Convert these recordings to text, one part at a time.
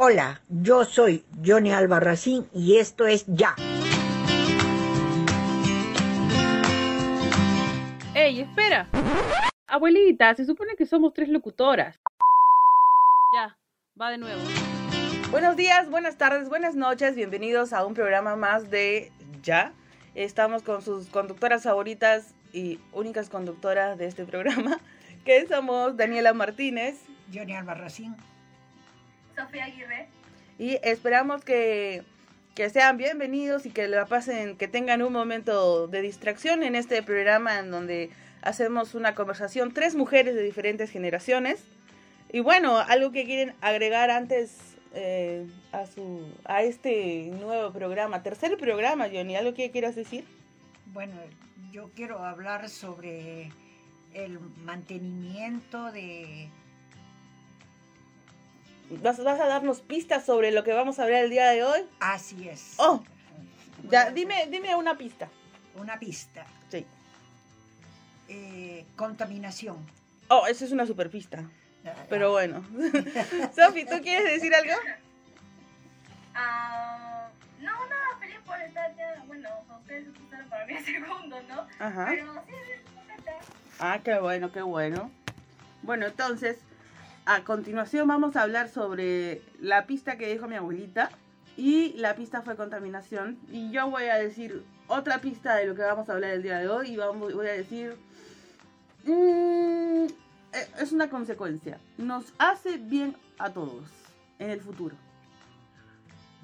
Hola, yo soy Johnny Albarracín y esto es Ya. ¡Ey, espera! Abuelita, se supone que somos tres locutoras. Ya, va de nuevo. Buenos días, buenas tardes, buenas noches, bienvenidos a un programa más de Ya. Estamos con sus conductoras favoritas y únicas conductoras de este programa, que somos Daniela Martínez, Johnny Albarracín. Sofía Aguirre. Y esperamos que, que, sean bienvenidos y que la pasen, que tengan un momento de distracción en este programa en donde hacemos una conversación, tres mujeres de diferentes generaciones. Y bueno, algo que quieren agregar antes eh, a, su, a este nuevo programa, tercer programa, Johnny, ¿algo que quieras decir? Bueno, yo quiero hablar sobre el mantenimiento de ¿Vas, ¿Vas, a darnos pistas sobre lo que vamos a hablar el día de hoy? Así es. Oh, ya, dime, dime una pista. Una pista. Sí. Eh, contaminación. Oh, esa es una super pista. Pero bueno. Sofi, ¿tú quieres decir algo? Uh, no, nada, feliz por estar ya. Bueno, ustedes escucharon para mí el segundo, ¿no? Ajá. Pero sí, sí, Ah, qué bueno, qué bueno. Bueno, entonces, a continuación vamos a hablar sobre la pista que dijo mi abuelita. Y la pista fue contaminación. Y yo voy a decir otra pista de lo que vamos a hablar el día de hoy. Y vamos, voy a decir... Mmm, es una consecuencia. Nos hace bien a todos en el futuro.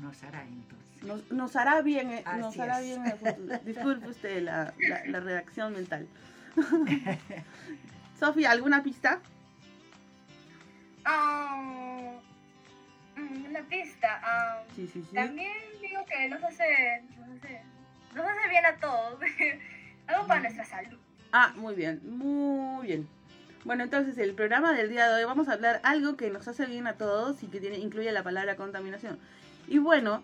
Nos hará entonces. Nos, nos hará bien, eh, nos hará es. bien en el futuro. Disculpe usted la, la, la redacción mental. Sofía, ¿alguna pista? Um, una pista. um, Sí, sí, sí. También digo que nos hace, nos hace, nos hace bien a todos. Algo para nuestra salud. Ah, muy bien, muy bien. Bueno, entonces el programa del día de hoy vamos a hablar algo que nos hace bien a todos y que tiene, incluye la palabra contaminación. Y bueno,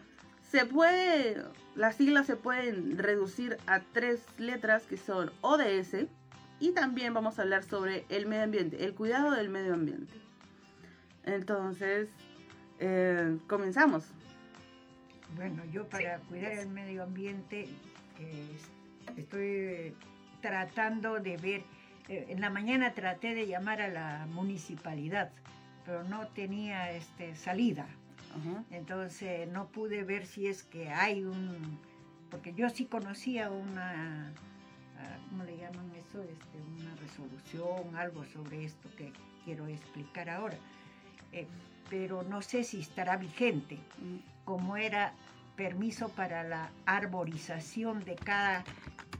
se puede, las siglas se pueden reducir a tres letras que son ODS y también vamos a hablar sobre el medio ambiente, el cuidado del medio ambiente. Entonces, eh, comenzamos. Bueno, yo para cuidar el medio ambiente eh, estoy tratando de ver, eh, en la mañana traté de llamar a la municipalidad, pero no tenía este, salida. Entonces no pude ver si es que hay un, porque yo sí conocía una, ah, ¿cómo le llaman eso? Este, una resolución, algo sobre esto que quiero explicar ahora. Eh, pero no sé si estará vigente, como era permiso para la arborización de cada,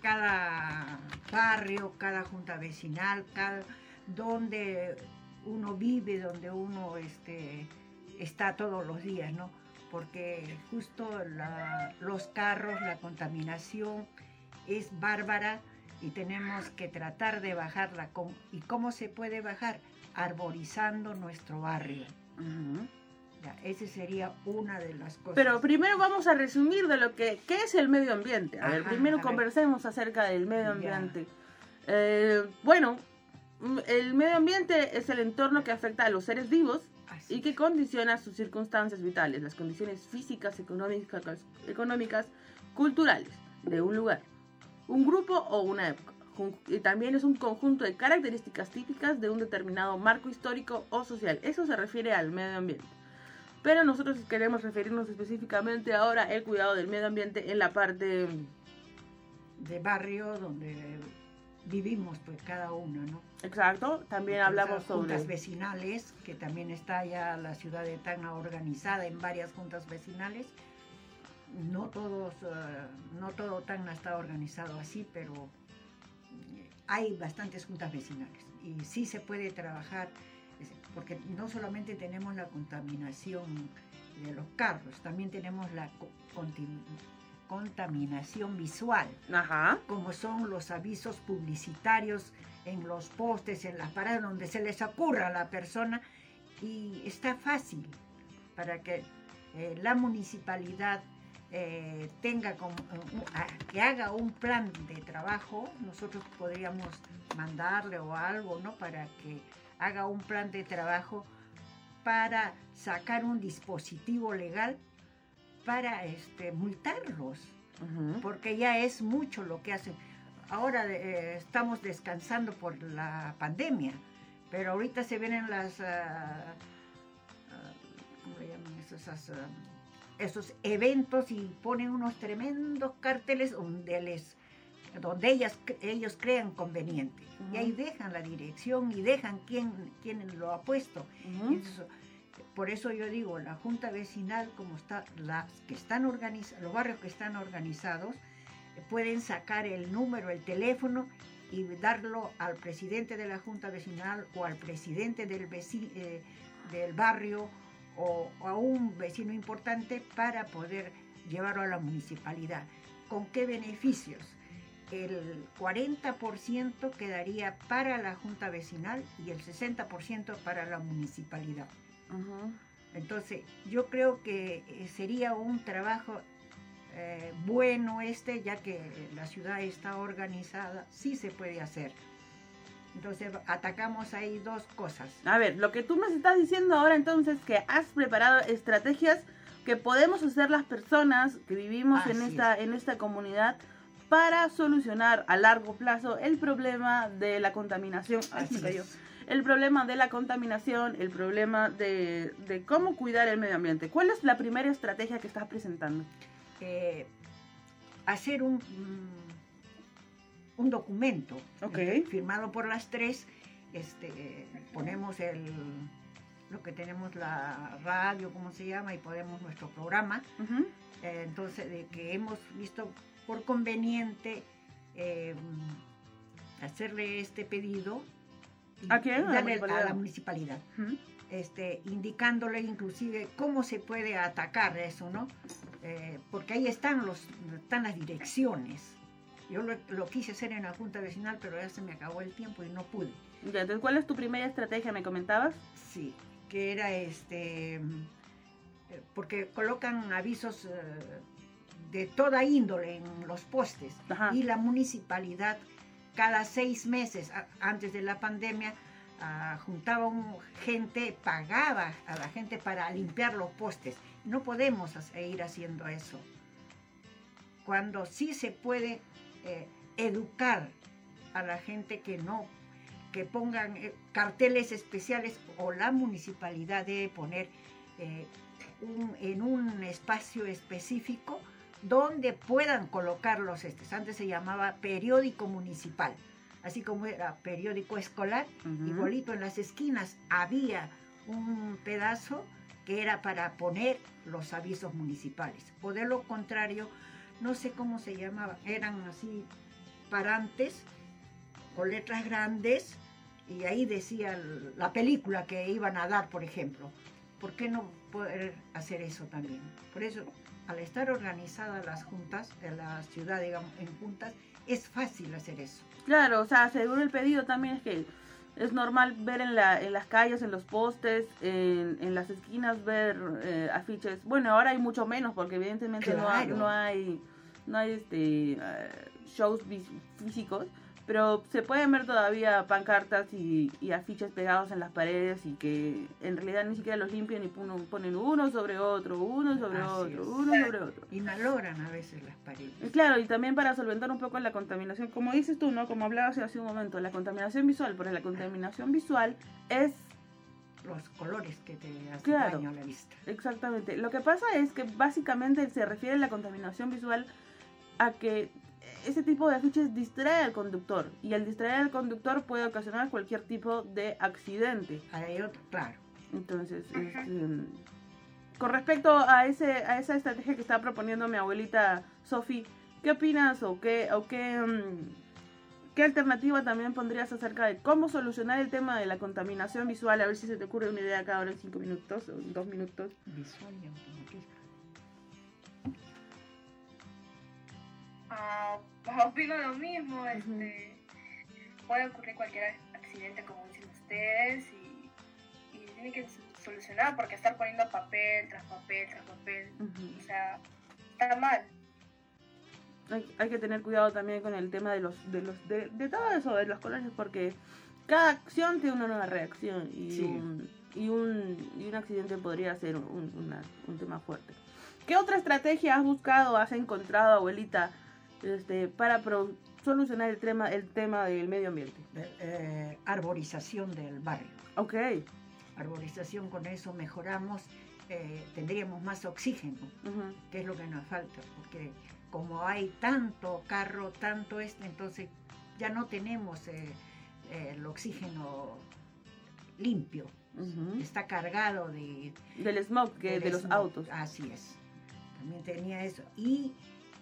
cada barrio, cada junta vecinal, cada, donde uno vive, donde uno este, está todos los días, ¿no? Porque justo la- los carros, la contaminación es bárbara y tenemos que tratar de bajarla. ¿Cómo- ¿Y cómo se puede bajar? Arborizando nuestro barrio. Ya, esa sería una de las cosas. Pero primero vamos a resumir de lo que ¿qué es el medio ambiente. A ver, primero a ver. conversemos acerca del medio ambiente. Eh, bueno, mm, el medio ambiente es el entorno que afecta a los seres vivos Así y que es. condiciona sus circunstancias vitales, las condiciones físicas, económicas, económicas, culturales de un lugar, un grupo o una época. Y también es un conjunto de características típicas de un determinado marco histórico o social. Eso se refiere al medio ambiente. Pero nosotros queremos referirnos específicamente ahora al cuidado del medio ambiente en la parte... de barrio donde vivimos pues cada uno, ¿no? Exacto, también Porque hablamos esas juntas sobre... vecinales, que también está ya la ciudad de Tacna organizada en varias juntas vecinales. No todos, eh, no todo Tacna está organizado así, pero hay bastantes juntas vecinales y sí se puede trabajar, porque no solamente tenemos la contaminación de los carros, también tenemos la contaminación visual Ajá. como son los avisos publicitarios en los postes, en las paradas, donde se les ocurra a la persona y está fácil para que eh, la municipalidad eh, tenga como, a- que haga un plan de trabajo, nosotros podríamos mandarle o algo, ¿no? Para que haga un plan de trabajo para sacar un dispositivo legal para este, multarlos, porque ya es mucho lo que hacen. Ahora eh, estamos descansando por la pandemia, pero ahorita se vienen las, ah, ¿cómo le llaman? Esas, ah, esos eventos y ponen unos tremendos carteles donde les donde ellas, ellos crean conveniente. Y ahí dejan la dirección y dejan quién, quién lo ha puesto. Eso- por eso yo digo, la junta vecinal, como está, las que están organizados, los barrios que están organizados, pueden sacar el número, el teléfono y darlo al presidente de la junta vecinal o al presidente del, veci- eh, del barrio o, a un vecino importante para poder llevarlo a la municipalidad. ¿Con qué beneficios? El 40% quedaría para la junta vecinal y el 60% para la municipalidad. Entonces, yo creo que eh, sería un trabajo eh, bueno este, ya que la ciudad está organizada, sí se puede hacer. Entonces, atacamos ahí dos cosas. A ver, lo que tú me estás diciendo ahora entonces es que has preparado estrategias que podemos hacer las personas que vivimos en Así esta, en esta comunidad para solucionar a largo plazo el problema de la contaminación. Ay, Así me cayó. es. El problema de la contaminación, el problema de, de cómo cuidar el medio ambiente. ¿Cuál es la primera estrategia que estás presentando? Eh, hacer un, un documento eh, firmado por las tres. Este, ponemos el, lo que tenemos la radio, ¿cómo se llama? Y ponemos nuestro programa. Eh, entonces, de que hemos visto por conveniente eh, hacerle este pedido. y ¿A quién? A la municipalidad. a la municipalidad. Ujú. Este, indicándole inclusive cómo se puede atacar eso, ¿no? Eh, porque ahí están, los, están las direcciones. Yo lo, lo quise hacer en la Junta Vecinal, pero ya se me acabó el tiempo y no pude. Ya, entonces, ¿cuál es tu primera estrategia? ¿Me comentabas? Sí, que era este, porque colocan avisos eh, de toda índole en los postes Ajá. y la municipalidad cada seis meses antes de la pandemia ah, juntaba un- gente, pagaba a la gente para limpiar los postes. No podemos ir haciendo eso. Cuando sí se puede eh, educar a la gente que no, que pongan eh, carteles especiales o la municipalidad debe poner eh, un- en un espacio específico donde puedan colocar los estes. Antes se llamaba periódico municipal, así como era periódico escolar, Ujú. igualito en las esquinas había un pedazo que era para poner los avisos municipales. O de lo contrario, no sé cómo se llamaba, eran así parantes con letras grandes y ahí decía la película que iban a dar, por ejemplo. ¿Por qué no poder hacer eso también? Por eso, al estar organizadas las juntas, la ciudad, digamos, en juntas, es fácil hacer eso. Claro, o sea, seguro el pedido también es que es normal ver en, la, en las calles, en los postes, en, en las esquinas, ver eh, afiches. Bueno, ahora hay mucho menos porque evidentemente no, hay, no hay, no hay este, eh, shows físicos, pero se pueden ver todavía pancartas y, y afiches pegados en las paredes y que en realidad ni siquiera los limpian y ponen, uno sobre otro, uno sobre Así otro, es. uno sobre otro. Y malogran a veces las paredes. Y Claro, y también para solventar un poco la contaminación, como dices tú, ¿no? Como hablabas hace un momento, la contaminación visual, porque la contaminación visual es Los colores que te hacen Claro. daño a la vista. exactamente. Lo que pasa es que básicamente se refiere la contaminación visual a que ese tipo de afiches distrae al conductor y al distraer al conductor puede ocasionar cualquier tipo de accidente. Claro. Entonces, este, con respecto a ese a esa estrategia que está proponiendo mi abuelita Sofi, ¿qué opinas o qué o qué mm, qué alternativa también pondrías acerca de cómo solucionar el tema de la contaminación visual? A ver si se te ocurre una idea cada hora en cinco minutos o en dos minutos. Visual y automotriz. Ah, opino lo mismo, este, puede ocurrir cualquier accidente como dicen ustedes y, y tiene que solucionar porque estar poniendo papel tras papel tras papel, o sea, está mal. Hay, hay que tener cuidado también con el tema de los de los de, de todo eso de los colores porque cada acción tiene una nueva reacción y Sí. un- y un, y un accidente podría ser un, una- un tema fuerte. ¿Qué otra estrategia has buscado, has encontrado, abuelita, este, para pro- solucionar el tema, el tema del medio ambiente? De- eh, arborización del barrio. Ok, Arborización, con eso mejoramos, eh, tendríamos más oxígeno, ujú, que es lo que nos falta, porque como hay tanto carro, tanto este, entonces ya no tenemos eh, el oxígeno limpio, está cargado de, del smog que del de los smog. autos. Así es. También tenía eso. Y,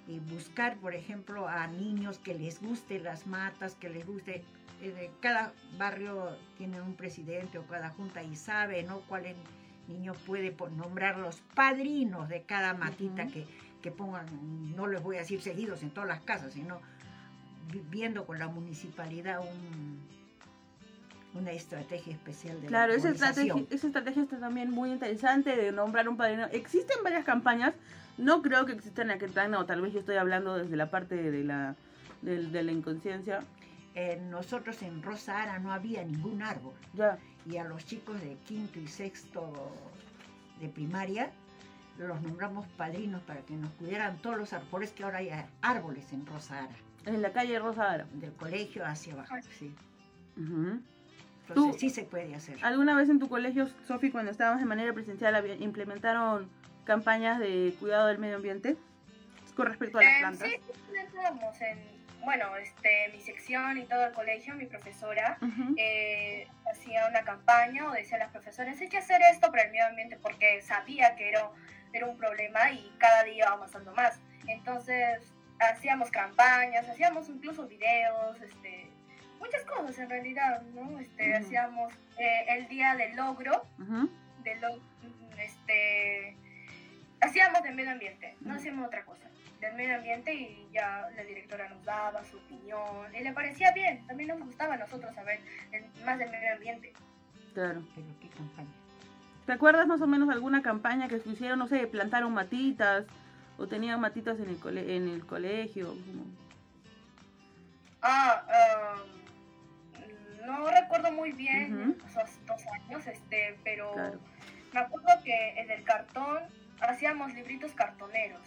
y buscar, por ejemplo, a niños que les guste las matas, que les guste. eh, cada barrio tiene un presidente o cada junta y sabe, ¿no? Cuál es- niño puede nombrar los padrinos de cada matita que, que pongan, no les voy a decir seguidos en todas las casas, sino vi- viendo con la municipalidad un- una estrategia especial de Claro, la esa estrategia, esa estrategia está también muy interesante de nombrar un padrino. Existen varias campañas, no creo que existan aquí en o tal vez yo estoy hablando desde la parte de la, del- de, la inconsciencia. Eh, nosotros en Rosa Ara no había ningún árbol Ya, y a los chicos de quinto y sexto de primaria los nombramos padrinos para que nos cuidaran todos los árboles, que ahora hay árboles en Rosa Ara, en la calle Rosa Ara. del colegio hacia abajo. Sí. Entonces Tú- sí se puede hacer. ¿Alguna vez en tu colegio, Sofi, cuando estábamos de manera presencial, implementaron campañas de cuidado del medio ambiente con respecto a las Eh, plantas? sí, implementamos en, bueno, este, mi sección y todo el colegio, mi profesora Ujú. eh, hacía una campaña o decía a las profesoras, hay que hacer esto para el medio ambiente porque sabía que era, era un problema y cada día iba avanzando más. Entonces hacíamos campañas, hacíamos incluso videos, este, muchas cosas en realidad, ¿no? Este, Ujú. Hacíamos eh, el día del logro, Ujú. de lo, este, hacíamos del medio ambiente, no hacíamos otra cosa, del medio ambiente y ya la directora nos daba su opinión y le parecía bien, también nos gustaba a nosotros saber más del medio ambiente. Claro. Pero qué campaña. ¿Te acuerdas más o menos alguna campaña que se hicieron, no sé, plantaron matitas o tenían matitas en el, cole- en el colegio? Ah, ah, no recuerdo muy bien esos dos años, este, pero Claro. me acuerdo que en el cartón hacíamos libritos cartoneros.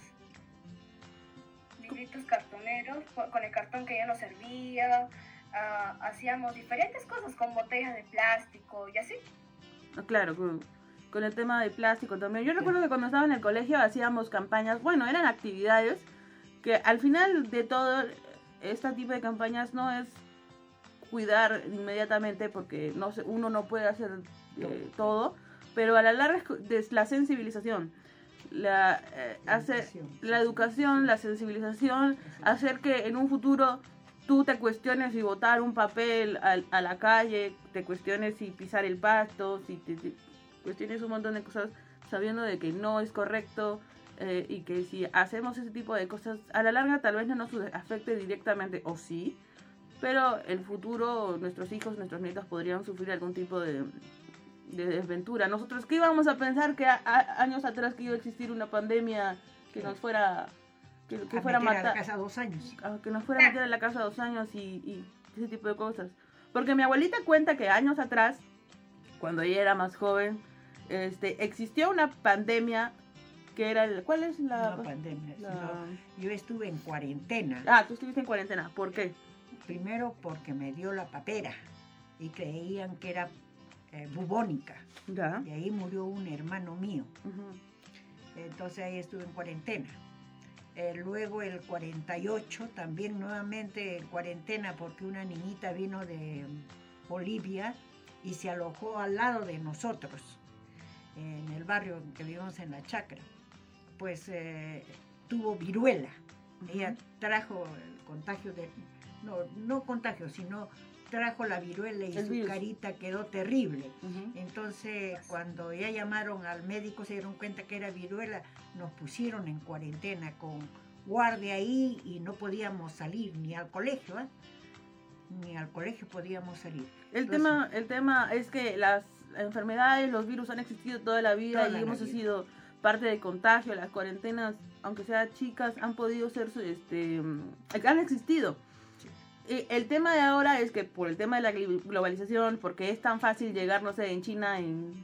Libritos cartoneros con el cartón que ya no servía. ah, hacíamos diferentes cosas con botellas de plástico y así. Ah, Claro, con, con el tema de plástico también. Yo recuerdo que cuando estaba en el colegio hacíamos campañas, bueno, eran actividades que al final de todo, este tipo de campañas no es cuidar inmediatamente porque no se- uno no puede hacer eh, todo, pero a la larga es la sensibilización, la, eh, hacer la educación, la sensibilización, hacer que en un futuro tú te cuestiones si botar un papel al- a, la calle, te cuestiones si pisar el pasto, si te, te cuestiones un montón de cosas sabiendo de que no es correcto eh, y que si hacemos ese tipo de cosas a la larga tal vez no nos afecte directamente o sí, pero el futuro, nuestros hijos, nuestros nietos podrían sufrir algún tipo de, de desventura. Nosotros, ¿qué íbamos a pensar que a- a- años atrás que iba a existir una pandemia que nos fuera que, que A fuera a meter a la matar casa dos años. a que nos fuera a meter en la casa dos años y, y ese tipo de cosas. Porque mi abuelita cuenta que años atrás, cuando ella era más joven, este, existió una pandemia que era el... ¿Cuál es la...? No pandemia. la- Yo estuve en cuarentena. Ah, tú estuviste en cuarentena. ¿Por qué? Primero porque me dio la papera y creían que era eh, bubónica. Ya. Y ahí murió un hermano mío. Entonces ahí estuve en cuarentena. Eh, luego el 48, también nuevamente en cuarentena porque una niñita vino de Bolivia y se alojó al lado de nosotros, en el barrio que vivimos en la chacra. Pues eh, tuvo viruela. Ella trajo el contagio de, no, no contagio, sino trajo la viruela y El su virus. carita quedó terrible. Entonces, cuando ya llamaron al médico, se dieron cuenta que era viruela, nos pusieron en cuarentena con guardia ahí y no podíamos salir ni al colegio, ¿eh? ni al colegio podíamos salir. El Entonces, tema, el tema es que las enfermedades, los virus han existido toda la vida Toda y la hemos vida. sido parte del contagio. Las cuarentenas, aunque sean chicas, han podido ser, este, mm, han existido. El tema de ahora es que por el tema de la globalización, porque es tan fácil llegar, no sé, en China en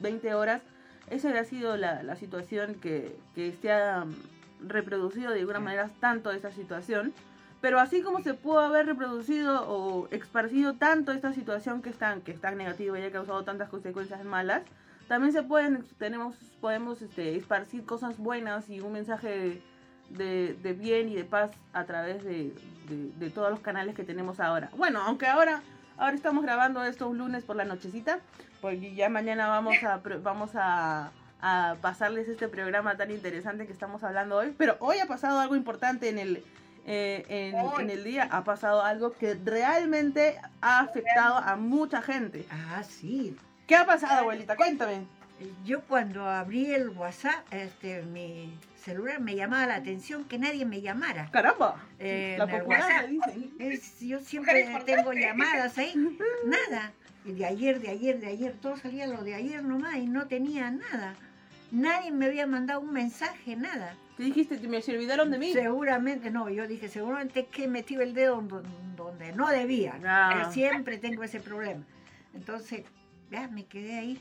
20 horas. Esa ha sido la, la situación que, que se ha mm, reproducido de alguna manera tanto esta situación. Pero así como se pudo haber reproducido o esparcido tanto esta situación que es tan, que es tan negativa y ha causado tantas consecuencias malas, también se pueden, tenemos, podemos este, esparcir cosas buenas y un mensaje de, de bien y de paz a través de, de- de todos los canales que tenemos ahora. Bueno, aunque ahora, ahora estamos grabando esto un lunes por la nochecita, porque ya mañana vamos a, vamos a, a pasarles este programa tan interesante que estamos hablando hoy. Pero hoy ha pasado algo importante en el, eh, en el día, ha pasado algo que realmente ha afectado a mucha gente. Ah, sí. ¿Qué ha pasado, abuelita? Cuéntame. Yo cuando abrí el WhatsApp, este, mi celular me llamaba la atención que nadie me llamara. Caramba. Eh, la popular dicen. Es- yo siempre tengo llamadas ahí, nada. Y de ayer, de ayer, de ayer, todo salía lo de ayer nomás y no tenía nada. Nadie me había mandado un mensaje, nada. Te dijiste que me olvidaron de mí. Seguramente, no, yo dije, seguramente que he metido el dedo donde, no debía. Ah. Eh, Siempre tengo ese problema. Entonces, ya me quedé ahí.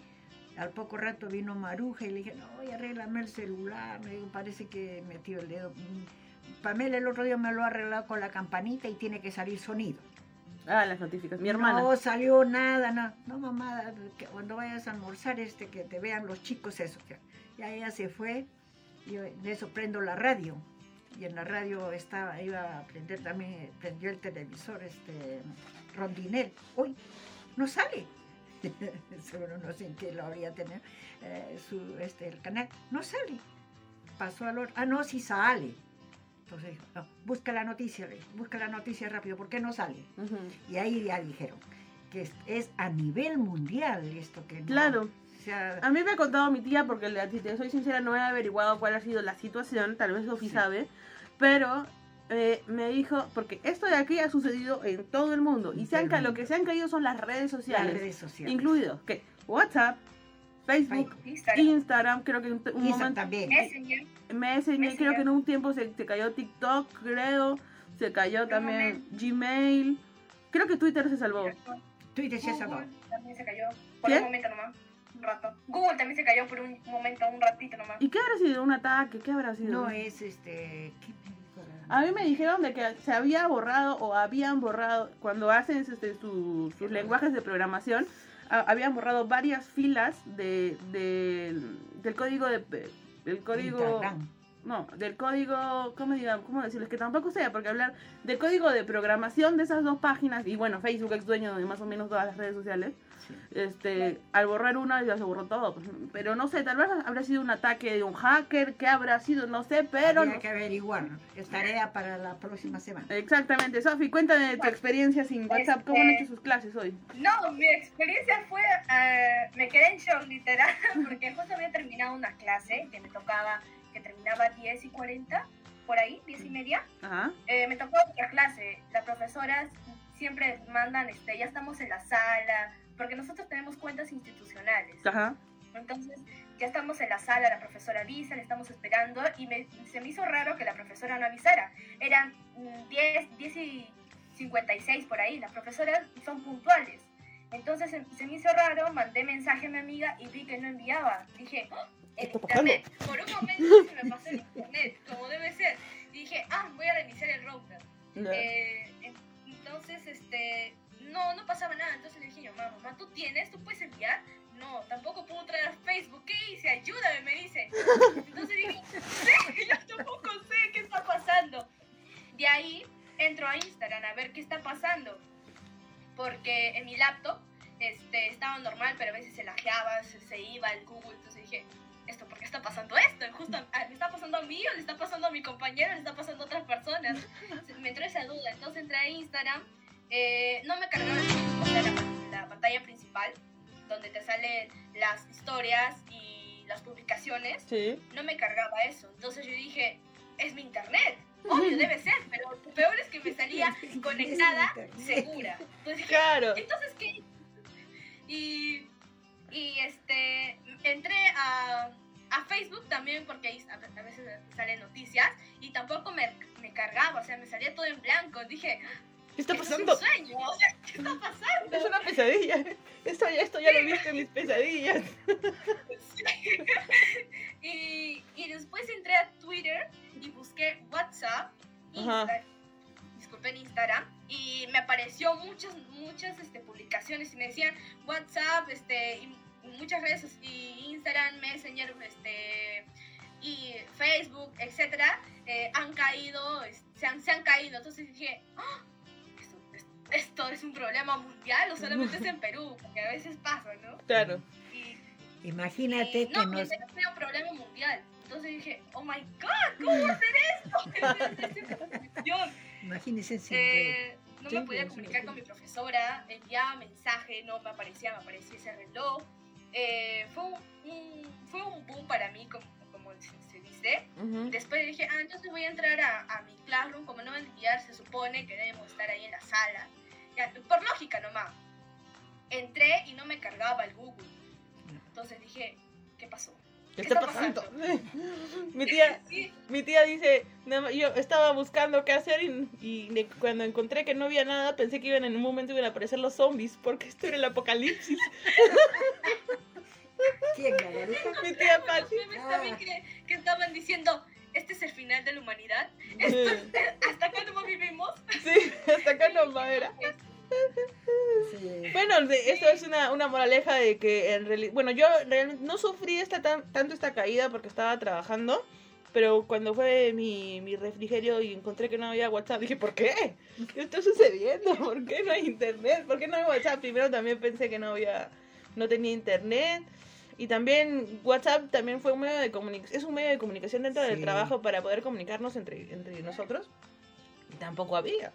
Al poco rato vino Maruja y le dije, no, arréglame el celular. Me digo, parece que he metido el dedo. Pamela el otro día me lo ha arreglado con la campanita y tiene que salir sonido. Ah, las notificaciones. Mi hermana. No salió nada, no. No, mamá, que cuando vayas a almorzar, este, que te vean los chicos, eso. Ya, ya ella se fue. Yo de eso prendo la radio. Y en la radio estaba, iba a prender también, prendió el televisor, este, Rondinel. Uy, no sale. Seguro no sé en qué lo habría tenido. eh, su, este, el canal. No sale. Pasó al otro. Ah, no, sí sale. Entonces, no, busca la noticia, busca la noticia rápido. ¿Por qué no sale? Y ahí ya dijeron que es, es a nivel mundial esto que no- Claro. o sea, A mí me ha contado mi tía, porque le- si te soy sincera, no he averiguado cuál ha sido la situación, tal vez Sofi Sí. sabe, pero eh, me dijo, porque esto de aquí ha sucedido en todo el mundo, y se han, lo que se han caído son las redes las sociales, redes sociales. incluidos que WhatsApp, Facebook. Instagram, Instagram, creo que en un, un momento, también. Messenger, Messenger, creo que en un tiempo se, se cayó TikTok, creo, se cayó también Gmail, creo que Twitter se salvó. Twitter se salvado. también se cayó por ¿Qué? un momento nomás, un rato. Google también se cayó por un momento, un ratito nomás. ¿Y qué habrá sido? ¿Un ataque? ¿Qué habrá sido? No es este. ¿qué A mí me dijeron de que se había borrado o habían borrado, cuando hacen este, su- sus lenguajes de programación, habían borrado varias filas de, de- del código de... del código... No, del código, ¿cómo, digamos, ¿cómo decirles? Que tampoco sea, porque hablar del código de programación de esas dos páginas, y bueno, Facebook es dueño de más o menos todas las redes sociales, Sí. este, al borrar una ya se borró todo, pues, pero no sé, tal vez habrá sido un ataque de un hacker, ¿qué habrá sido? No sé, pero... Habría no- que averiguar. Es tarea para la próxima semana. Exactamente, Sofi, cuéntame de tu experiencia sin WhatsApp, ¿cómo han Este- hecho sus clases hoy? No, mi experiencia fue, eh, me quedé en shock literal, porque justo había terminado una clase que me tocaba, que terminaba 10 y 40, por ahí, 10 y media. Ajá, Eh, me tocó otra clase, las profesoras siempre mandan, este, ya estamos en la sala, porque nosotros tenemos cuentas institucionales. ajá, Entonces, ya estamos en la sala, la profesora avisa, le estamos esperando y me- se me hizo raro que la profesora no avisara. Eran mm, 10, 10 y 56 por ahí, las profesoras son puntuales. Entonces se, se me hizo raro, mandé mensaje a mi amiga y vi que no enviaba. Dije, ¡Oh! El ¿Qué está pasando? internet. Por un momento se me pasó el internet, como debe ser. Y dije, ah, voy a reiniciar el router. Eh, en- entonces, este, no, no pasaba nada. Entonces le dije yo, mamá, mamá, ¿tú tienes? ¿Tú puedes enviar? No, tampoco puedo traer a Facebook. ¿Qué hice? Ayúdame, me dice. Entonces dije, sí, yo tampoco sé qué está pasando. De ahí entro a Instagram a ver qué está pasando. Porque en mi laptop este, estaba normal, pero a veces se lajeaba, se, se iba el Google. Entonces dije, ¿esto por qué está pasando esto? Justo, ah, ¿Le está pasando a mí o le está pasando a mi compañero? ¿Le está pasando a otras personas? Me entró esa duda. Entonces entré a Instagram. eh, no me cargaba o sea, la, la pantalla principal, donde te salen las historias y las publicaciones. Sí. No me cargaba eso. Entonces yo dije, es mi internet. Obvio, debe ser, pero lo peor es que me salía conectada, segura. Entonces Claro. entonces, ¿qué? Y, y este, entré a, a Facebook también porque ahí a, veces salen noticias y tampoco me, me cargaba, o sea, me salía todo en blanco. Dije, ¿Qué está Es un pasando? sueño, o sea, ¿qué está pasando? Es una pesadilla. Esto, ya- esto ya lo he visto en mis pesadillas. y, y después entré a Twitter y busqué WhatsApp, Ajá. Insta- disculpen Instagram, y me apareció muchas, muchas este, publicaciones y me decían WhatsApp, este, y muchas redes, y Instagram, Messenger, este, y Facebook, etcétera, eh, han caído, es- se han, se han caído. Entonces dije, "Ah, esto, esto- esto es un problema mundial o solamente es en Perú, porque a veces pasa, ¿no? Claro. Y Imagínate y que no, nos... pensé que era un problema mundial. Entonces dije, oh my god, ¿cómo va a hacer esto? Esa información. Imagínense si... Eh, no me podía comunicar con mi profesora, enviaba mensaje, no me aparecía, me aparecía ese reloj. Eh, fue, un, un- fue un boom para mí, como, como se, se dice. Después dije, ah, entonces voy a entrar a, a mi classroom, como no van a enviar, se supone que debemos estar ahí en la sala. Ya, por lógica nomás. Entré y no me cargaba el Google. Entonces dije, ¿qué pasó? ¿Qué ¿Qué está pasando? Mi tía, mi tía dice, "Nada más- yo estaba buscando qué hacer y, y de- cuando encontré que no había nada, pensé que iban en un momento iban a aparecer los zombies, porque esto era el apocalipsis. ¿Quién? Mi tía memes también que, que estaban diciendo, este es el final de la humanidad. Sí, ¿Hasta cuándo vivimos? sí, hasta acá no va, era. Sí. Bueno, de- esto es una, una moraleja de que en realidad, bueno, yo realmente no sufrí esta tan, tanto esta caída porque estaba trabajando, pero cuando fue mi, mi refrigerio y encontré que no había WhatsApp, dije, ¿por qué? ¿Qué está sucediendo? ¿Por qué no hay internet? ¿Por qué no hay WhatsApp? Primero también pensé que no había, no tenía internet. Y también WhatsApp también fue un medio de comunicación, es un medio de comunicación dentro del Sí. trabajo para poder comunicarnos entre, entre nosotros. Y tampoco había.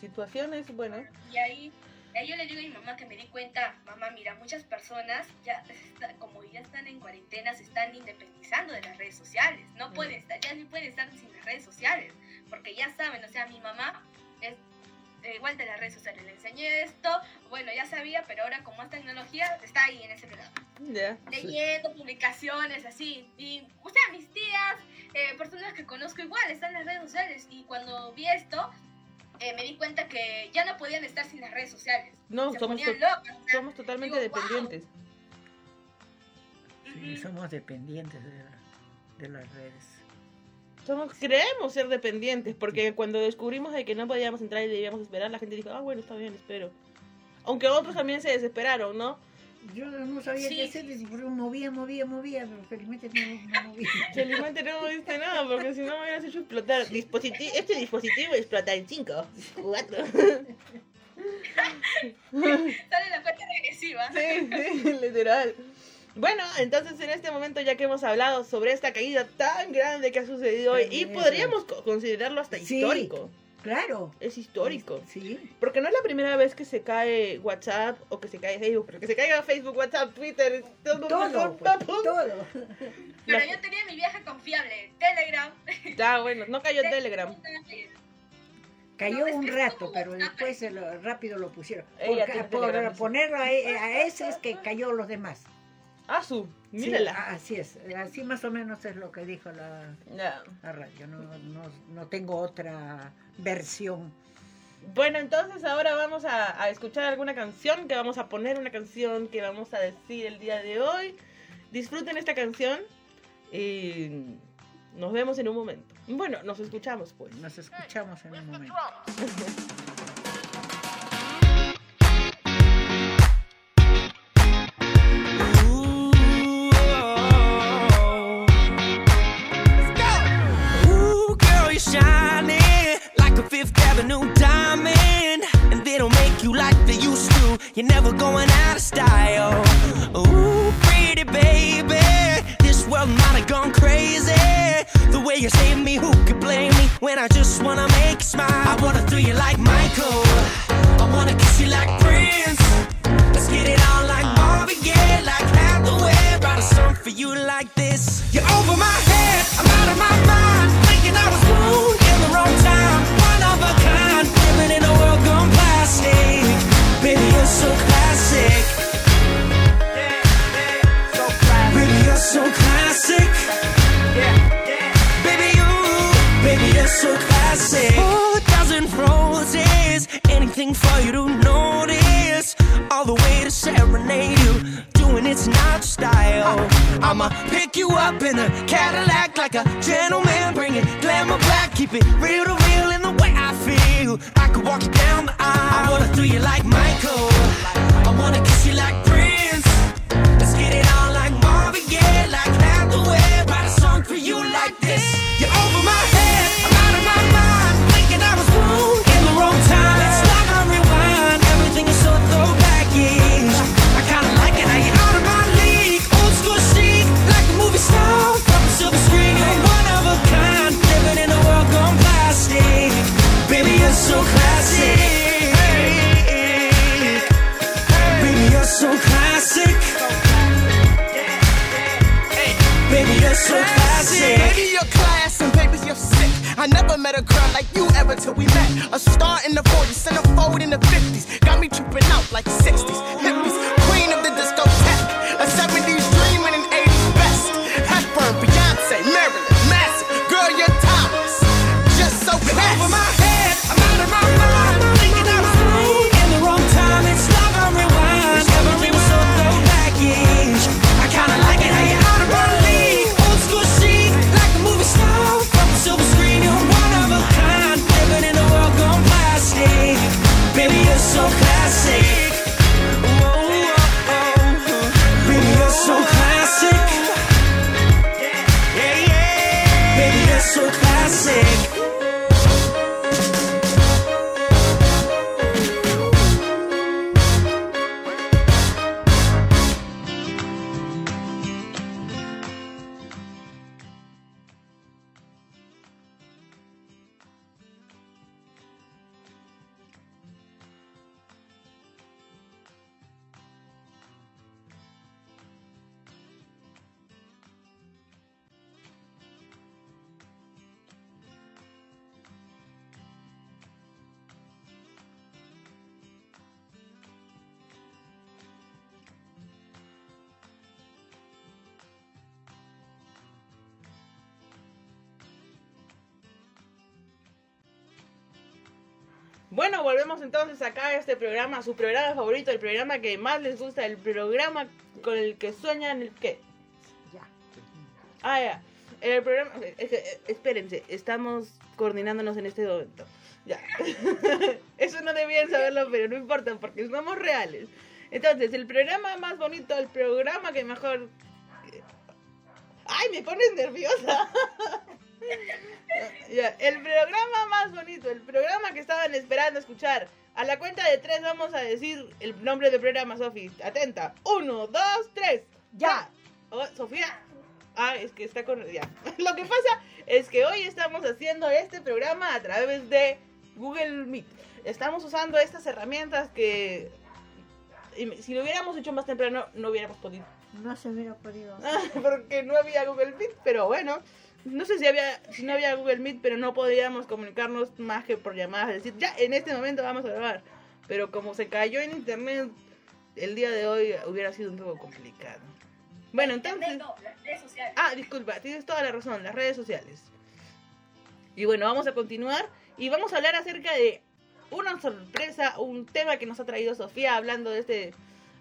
Situaciones, bueno. Y ahí, ahí yo le digo a mi mamá que me di cuenta, mamá, mira, muchas personas ya, está- como ya están en cuarentena, se están independizando de las redes sociales. No pueden estar, ya ni pueden estar sin las redes sociales. Porque ya saben, o sea, mi mamá es eh, igual de las redes sociales. Le enseñé esto, bueno, ya sabía, pero ahora como es tecnología, está ahí en ese programa. Ya. leyendo publicaciones así. Y, o sea, mis tías, eh, personas que conozco igual, están en las redes sociales. Y cuando vi esto, eh, me di cuenta que ya no podían estar sin las redes sociales. No, Se somos, to- locas. somos totalmente digo, wow. dependientes. Sí, somos dependientes de, la- de las redes. Somos, creemos ser dependientes, porque cuando descubrimos de que no podíamos entrar y debíamos esperar, la gente dijo, ah, bueno, está bien, espero. Aunque otros también se desesperaron, ¿no? Yo no sabía Sí, qué hacer, porque movía, movía, movía, pero felizmente no, no movía. Felizmente no viste nada, porque si no me hubieras hecho explotar. Dispositivo, este dispositivo explota en 5, 4. Sale la cuenta regresiva. Sí, sí, literal. Bueno, entonces en este momento ya que hemos hablado sobre esta caída tan grande que ha sucedido hoy, y podríamos co- considerarlo hasta Sí. histórico. Claro. Es histórico. Sí. Porque no es la primera vez que se cae WhatsApp o que se cae Facebook, pero que se caiga Facebook, WhatsApp, Twitter, todo. Todo, pues, todo. Pero yo tenía mi viaje confiable, Telegram. Ya, bueno, no cayó Telegram. Cayó un rato, pero después se lo- rápido lo pusieron. Ella Porque- tiene por sí. ponerlo a, a ese es que cayó los demás. Ah, su, Sí, mírala. así es, así más o menos es lo que dijo la, la radio. No, no, no tengo otra versión. Bueno, entonces ahora vamos a, a escuchar alguna canción, que vamos a poner una canción que vamos a decir el día de hoy. Disfruten esta canción y nos vemos en un momento. Bueno, nos escuchamos pues. Nos escuchamos en un momento. a Avenue diamond. And they don't make you like they used to. You're never going out of style. Ooh, pretty baby. This world might have gone crazy. The way you save me, who could blame me? When I just wanna make you smile. I wanna thrill you like Michael. I wanna kiss you like Prince. Let's get it on like Marvin Gaye, like Hathaway. Write a song for you like this. You're over my head, I'm out of my mind. I'ma pick you up in a Cadillac like a gentleman, bring it glamour back, keep it real to real in the way I feel. I could walk you down the aisle. I wanna do you like Michael. Till we met. A star in the 40s, centerfold in the 50s. Got me tripping out like 60s. Acá este programa, su programa favorito, el programa que más les gusta, el programa con el que sueñan, el que... Ya. Ah, ya. El programa... espérense, estamos coordinándonos en este momento. Ya. Eso no debían saberlo, pero no importa porque somos reales. Entonces, el programa más bonito, el programa que mejor... ¡Ay, me pones nerviosa! El programa más bonito, el programa que estaban esperando escuchar. A la cuenta de tres vamos a decir el nombre del programa, Sofi. Atenta. Uno, dos, tres. Ya. Oh, Sofía. Ah, es que está con... Ya. Lo que pasa es que hoy estamos haciendo este programa a través de Google Meet. Estamos usando estas herramientas que... Si lo hubiéramos hecho más temprano, no hubiéramos podido. No se hubiera podido. porque no había Google Meet, pero bueno, no sé si había, si no había Google Meet, pero no podíamos comunicarnos más que por llamadas, es decir, ya en este momento vamos a grabar, pero como se cayó en internet, el día de hoy hubiera sido un poco complicado. Bueno, entonces, No, las redes sociales. ah, disculpa, tienes toda la razón, las redes sociales. Y bueno, vamos a continuar y vamos a hablar acerca de una sorpresa, un tema que nos ha traído Sofía hablando de este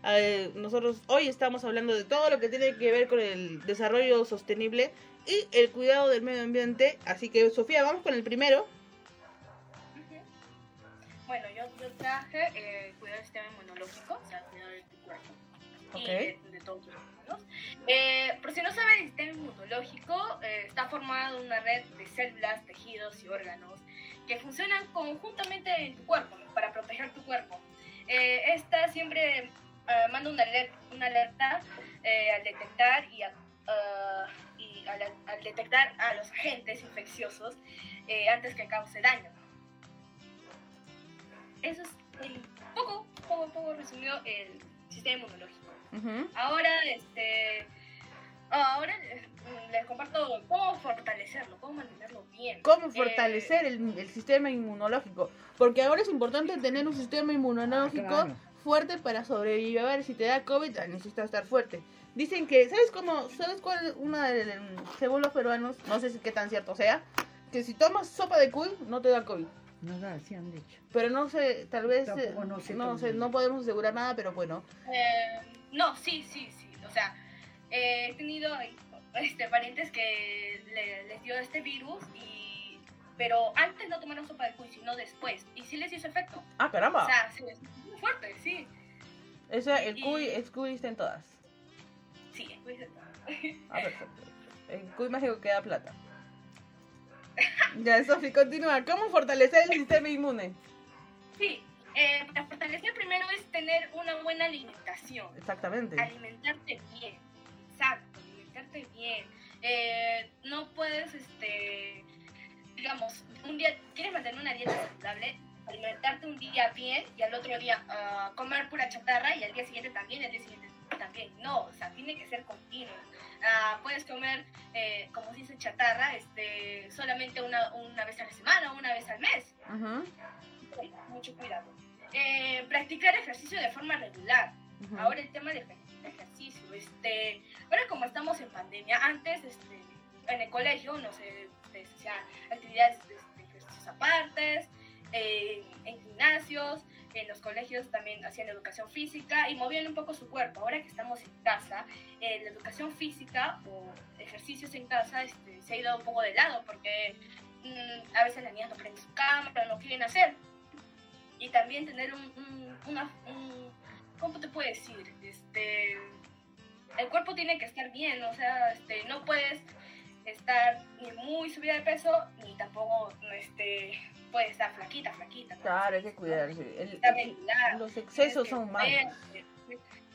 eh, nosotros hoy estamos hablando de todo lo que tiene que ver con el desarrollo sostenible y el cuidado del medio ambiente. Así que, Sofía, vamos con el primero. Bueno, yo, yo traje eh, cuidado del sistema inmunológico, o sea, cuidado de tu cuerpo. Ok. Y de, de todos los órganos. Eh, por si no saben, el sistema inmunológico eh, está formado de una red de células, tejidos y órganos que funcionan conjuntamente en tu cuerpo para proteger tu cuerpo. Eh, esta siempre eh, manda una alerta, una alerta eh, al detectar y, a- y al, al detectar a los agentes infecciosos eh, antes que cause daño. Eso es un poco, poco, poco resumido el sistema inmunológico. Ujú. Ahora, este, ah, ahora les, les comparto cómo fortalecerlo, cómo mantenerlo bien. ¿Cómo Eh, fortalecer el, el sistema inmunológico? Porque ahora es importante tener un sistema inmunológico Claro. fuerte para sobrevivir. Si te da COVID, necesitas estar fuerte. Dicen que, ¿sabes cómo? ¿Sabes cuál es una de, según los peruanos, no sé si qué tan cierto sea, que si tomas sopa de cuy, no te da COVID. Nada, así han dicho. Pero no sé, tal vez, eh, Tampoco no sé no sé, no podemos asegurar nada, pero bueno. eh, no, sí, sí, sí. O sea, Eh, he tenido este, parientes que le- les dio este virus y pero antes no tomaron sopa de cuy, sino después. Y sí les hizo efecto. Ah, caramba. O sea, se les muy fuerte, sí. Ese, el y- cuy, el cuy está en todas. De- Ah, perfecto. El cuy mágico que da plata. Ya, Sofi, continúa. ¿Cómo fortalecer el sistema inmune? Sí, eh, para fortalecer primero es tener una buena alimentación. Exactamente. alimentarte bien. Exacto, alimentarte bien. Eh, no puedes, este, digamos, un día, quieres mantener una dieta saludable, alimentarte un día bien y al otro día ah, comer pura chatarra y al día siguiente también, al día siguiente también. No, o sea, tiene que ser continuo. Ah, puedes comer, eh, como se dice, chatarra, este, solamente una, una vez a la semana o una vez al mes. Ujú, Sí, Mucho cuidado. Eh, practicar ejercicio de forma regular. ujú. Ahora el tema ejer- ejercicio, este, ahora como estamos en pandemia, antes este, en el colegio no se se hacían actividades de, de ejercicios apartes, eh, en gimnasios, en los colegios también hacían educación física y movían un poco su cuerpo. Ahora que estamos en casa, eh, la educación física o ejercicios en casa este, se ha ido un poco de lado porque mm, a veces las niñas no prenden su cámara, no quieren hacer. Y también tener un, un- una, un- ¿cómo te puedo decir? Este, el cuerpo tiene que estar bien, o sea, este, no puedes estar ni muy subida de peso, ni tampoco este, puedes estar flaquita, flaquita. ¿no? Claro, hay que cuidarse. El- el- los excesos son malos.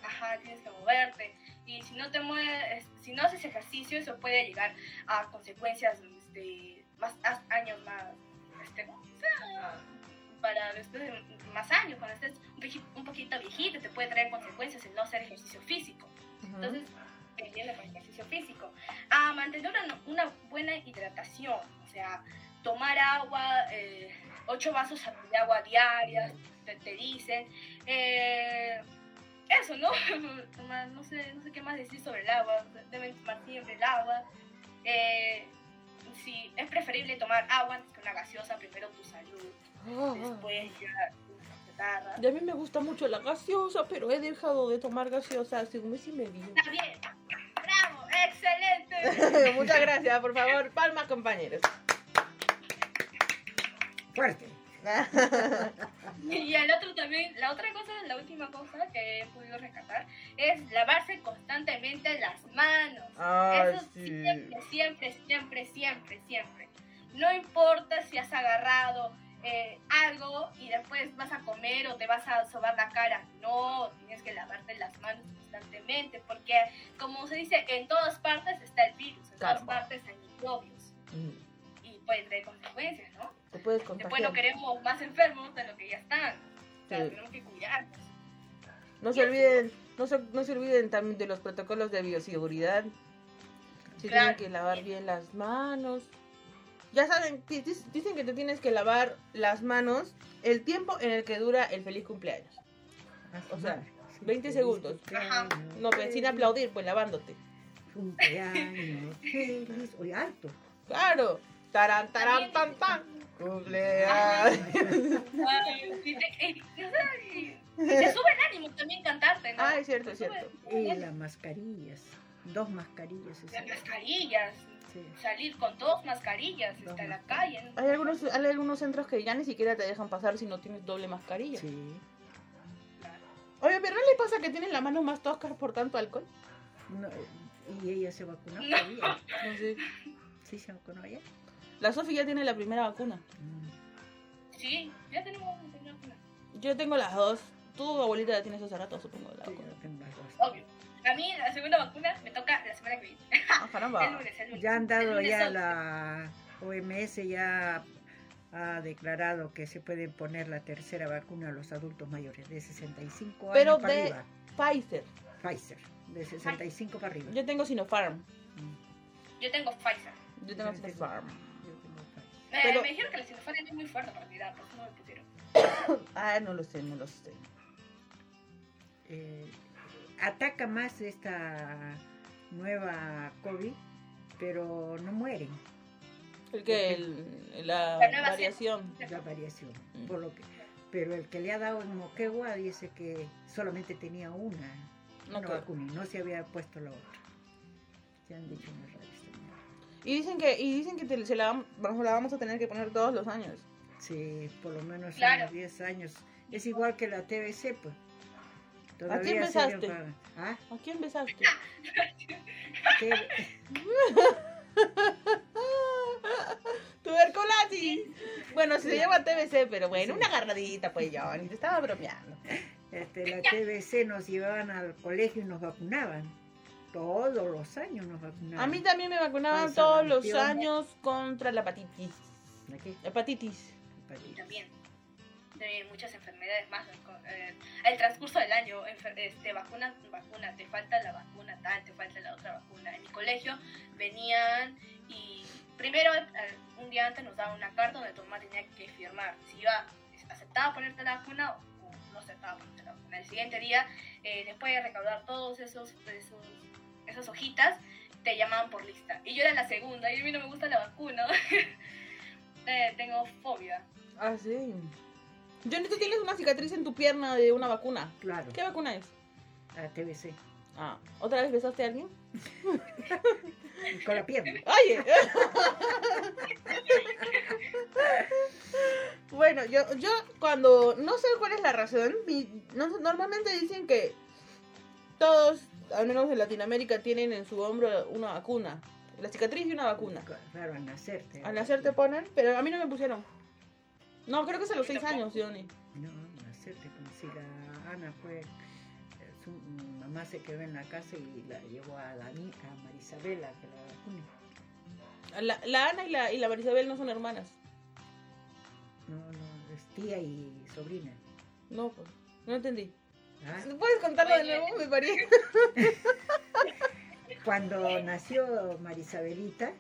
Ajá, tienes que moverte. Y si no te mueves, si no haces ejercicio, eso puede llegar a consecuencias este, más a- años más, este, ¿no? O sea, para después de más años, cuando estés un, poqui- un poquito viejito, te puede traer consecuencias el no hacer ejercicio físico. Ujú. Entonces, pendiente con ejercicio físico. A mantener una, una buena hidratación, o sea, tomar agua, eh, ocho vasos de agua diarias, te, te dicen. Eh, eso, ¿no? No, sé, no sé qué más decir sobre el agua. Deben tomar siempre el agua. Eh, sí, es preferible tomar agua antes que una gaseosa. Primero tu salud, Ah, después ya. Y a mí me gusta mucho la gaseosa, pero he dejado de tomar gaseosa hace un mes y medio. Está bien. ¡Bravo! ¡Excelente! Muchas gracias, por favor. Palmas, compañeros. Fuerte. Y el otro también, la otra cosa, la última cosa que he podido rescatar es lavarse constantemente las manos. Ay, Eso sí. siempre, siempre, siempre, siempre, siempre. No importa si has agarrado eh, algo y después vas a comer o te vas a sobar la cara. No, tienes que lavarte las manos constantemente porque, como se dice, en todas partes está el virus, en Claro. todas partes hay microbios Mm, y pueden traer consecuencias, ¿no? Te puedes Después no contagiar. queremos más enfermos de lo que ya están. O sea, Sí. tenemos que cuidarnos. No se olviden, no se, no se olviden también de los protocolos de bioseguridad. Se tienen Claro. que lavar bien las manos. Ya saben, di- di- dicen que te tienes que lavar las manos el tiempo en el que dura el feliz cumpleaños. O sea, 20 segundos. Ajá. No, pero sin aplaudir, pues lavándote. Cumpleaños feliz. Oye, harto. Claro. Tarán, tarán, tan, tan. Cumpleaños. Ay, te, y te sube el ánimo también cantarte, ¿no? Ah, es cierto, es cierto. Y las mascarillas. Dos mascarillas. Las mascarillas. Sí. Salir con dos mascarillas Dos hasta la calle. ¿no? Hay algunos, hay algunos centros que ya ni siquiera te dejan pasar si no tienes doble mascarilla. Sí. Oye, pero ¿no le pasa que tienen las manos más toscas por tanto alcohol? No, y ella se vacunó. No sé. Sí, se vacunó ella. La Sofi ya tiene la primera vacuna. Sí, ya tenemos una vacuna. Yo tengo las dos. Tu abuelita ya tiene esos rato, supongo, la Sí, vacuna. yo tengo las dos. Obvio. A mí la segunda vacuna me toca la semana que viene. Ah, El caramba. lunes, el lunes. Ya han El dado ya 11. la OMS ya ha declarado que se puede poner la tercera vacuna a los adultos mayores de 65 Pero años para de- arriba. Pfizer. Pfizer, de 65 para arriba. Yo tengo Sinopharm. Mm, Yo tengo Pfizer. Yo tengo Yo tengo- Sinopharm. Pfizer. Me, Pero- me dijeron que la Sinopharm es muy fuerte para mi edad, por eso no me pusieron. Ah, no lo sé, no lo sé. Eh, ataca más esta nueva COVID, pero no mueren El que el- la, variación. la variación. Mm. Por lo que, pero el que le ha dado en Moquegua dice que solamente tenía una, No una vacuna y no se había puesto la otra. Se han dicho también. Y dicen que, y dicen que te- se la, vam- vamos- la vamos a tener que poner todos los años. Sí, por lo menos Claro. unos 10 años. Es igual que la TVC, pues. qué Todavía empezaste? siguen pagando. ¿Ah? ¿A quién besaste? TV Tuberculosis. Bueno, se llama TBC, pero bueno, una agarradita, pues Johnny, te estaba bromeando. este, la TVC nos llevaban al colegio y nos vacunaban. Todos los años nos vacunaban. A mí también me vacunaban todos los años contra la hepatitis. ¿De qué? Hepatitis. Y también de muchas enfermedades más. eh, el transcurso del año, este, vacuna, vacuna, te falta la vacuna tal, te falta la otra vacuna. En mi colegio venían y primero eh, un día antes nos daban una carta donde tu mamá tenía que firmar si iba aceptaba ponerte la vacuna o no aceptaba ponerte la vacuna. El siguiente día, eh, después de recaudar todos esos, esos esas hojitas, te llamaban por lista. Y yo era la segunda y a mí no me gusta la vacuna. Eh, tengo fobia. Ah, sí. Johnny, tú tienes una cicatriz en tu pierna de una vacuna. Claro, ¿Qué vacuna es? la TVC. Ah, ¿otra vez besaste a alguien? Con la pierna. Oye. bueno, yo, yo cuando no sé cuál es la razón, mi- no- normalmente dicen que todos, al menos en Latinoamérica, tienen en su hombro una vacuna. La cicatriz y una vacuna. Claro, al nacer. te- Al nacer te ponen, pero a mí no me pusieron. No, creo que es a los seis años, Johnny. No, al nacer te ponen. Si la Ana fue. eh, Su mamá se quedó en la casa y la llevó a, Dani, a Marisabela que la vacune. La, la Ana y la, y la Marisabel no son hermanas. No, no, es tía y sobrina. No, pues, no entendí. ¿Ah? ¿Puedes contarlo de nuevo? Me parece. Cuando nació Marisabelita,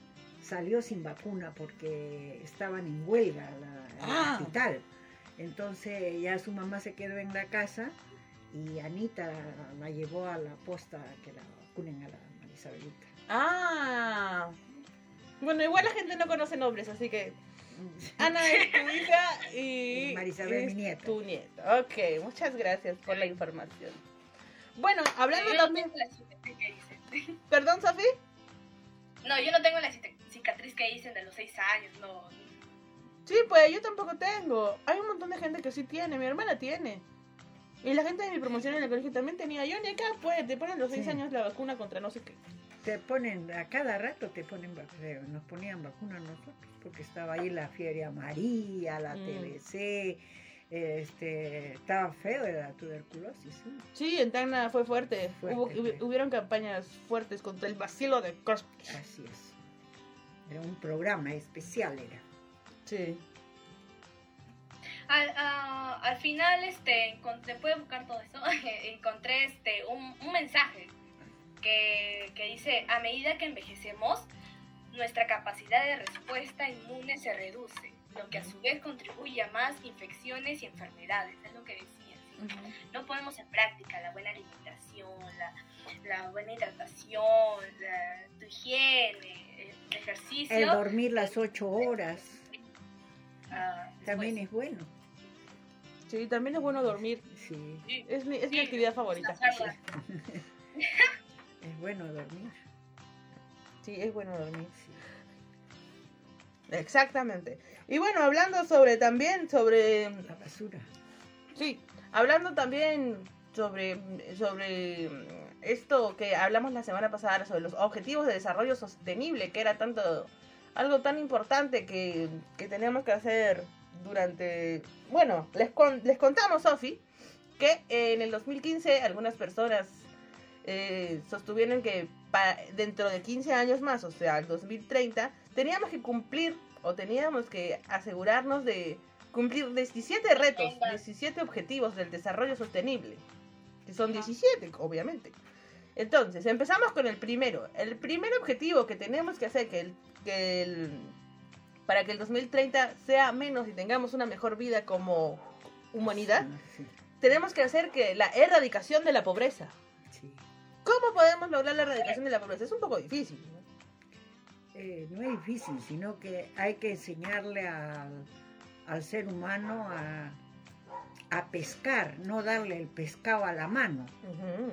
salió sin vacuna porque estaban en huelga la, en el Ah. hospital. Entonces ya su mamá se quedó en la casa y Anita la llevó a la posta a que la vacunen a la Marisabelita. Ah. Bueno, igual la gente no conoce nombres, así que Ana es tu hija y Marisabel, es mi nieta. Tu nieta. Ok, muchas gracias por la información. Bueno, hablando Yo no también. tengo la cicatriz que dicen. Perdón, Sofi. No, yo no tengo la cicatriz que dicen de los seis años, no. Sí, pues yo tampoco tengo. Hay un montón de gente que sí tiene. Mi hermana tiene. Y la gente de mi promoción en el colegio también tenía. Yo ni acá, pues, te ponen los seis Sí. años la vacuna contra no sé qué. Te ponen, a cada rato te ponen, eh, nos ponían vacuna a nosotros, porque estaba ahí la fiebre amarilla, la Mm. TBC, este, estaba feo de la tuberculosis, sí. Sí, en Tacna fue fuerte. Fuerte, Hubo- hubieron campañas fuertes contra el vacilo de Cosplay. Así es. Era un programa especial, era. Sí. Al, a- al final, este, encontré, puedes buscar todo eso, encontré este, un, un mensaje que, que dice, a medida que envejecemos, nuestra capacidad de respuesta inmune se reduce, lo que a su vez contribuye a más infecciones y enfermedades, es lo que decía. ¿sí? No ponemos en práctica la buena alimentación, la, la buena hidratación, la, tu higiene, el ejercicio. El dormir las ocho horas ah, también es bueno. Sí, también es bueno dormir. Sí, Es mi, es mi actividad favorita. es bueno dormir. Sí, es bueno dormir. Sí. Exactamente. Y bueno, hablando sobre también, sobre... La basura. Sí, hablando también sobre, sobre esto que hablamos la semana pasada, sobre los objetivos de desarrollo sostenible, que era tanto algo tan importante que, que teníamos que hacer durante... Bueno, les, con- les contamos, Sofi, que en el 2015 algunas personas eh, sostuvieron que pa- dentro de 15 años más, o sea, el 2030, teníamos que cumplir o teníamos que asegurarnos de cumplir 17 retos, 17 objetivos del desarrollo sostenible, que son 17, obviamente. Entonces, empezamos con el primero. El primer objetivo que tenemos que hacer que el, que el- para que el 2030 sea menos y tengamos una mejor vida como humanidad, Sí, tenemos que hacer que la erradicación de la pobreza. sí. ¿Cómo podemos lograr la erradicación de la pobreza? Es un poco difícil. ¿no? Eh, no es difícil, sino que hay que enseñarle al, al ser humano a, a pescar, no darle el pescado a la mano.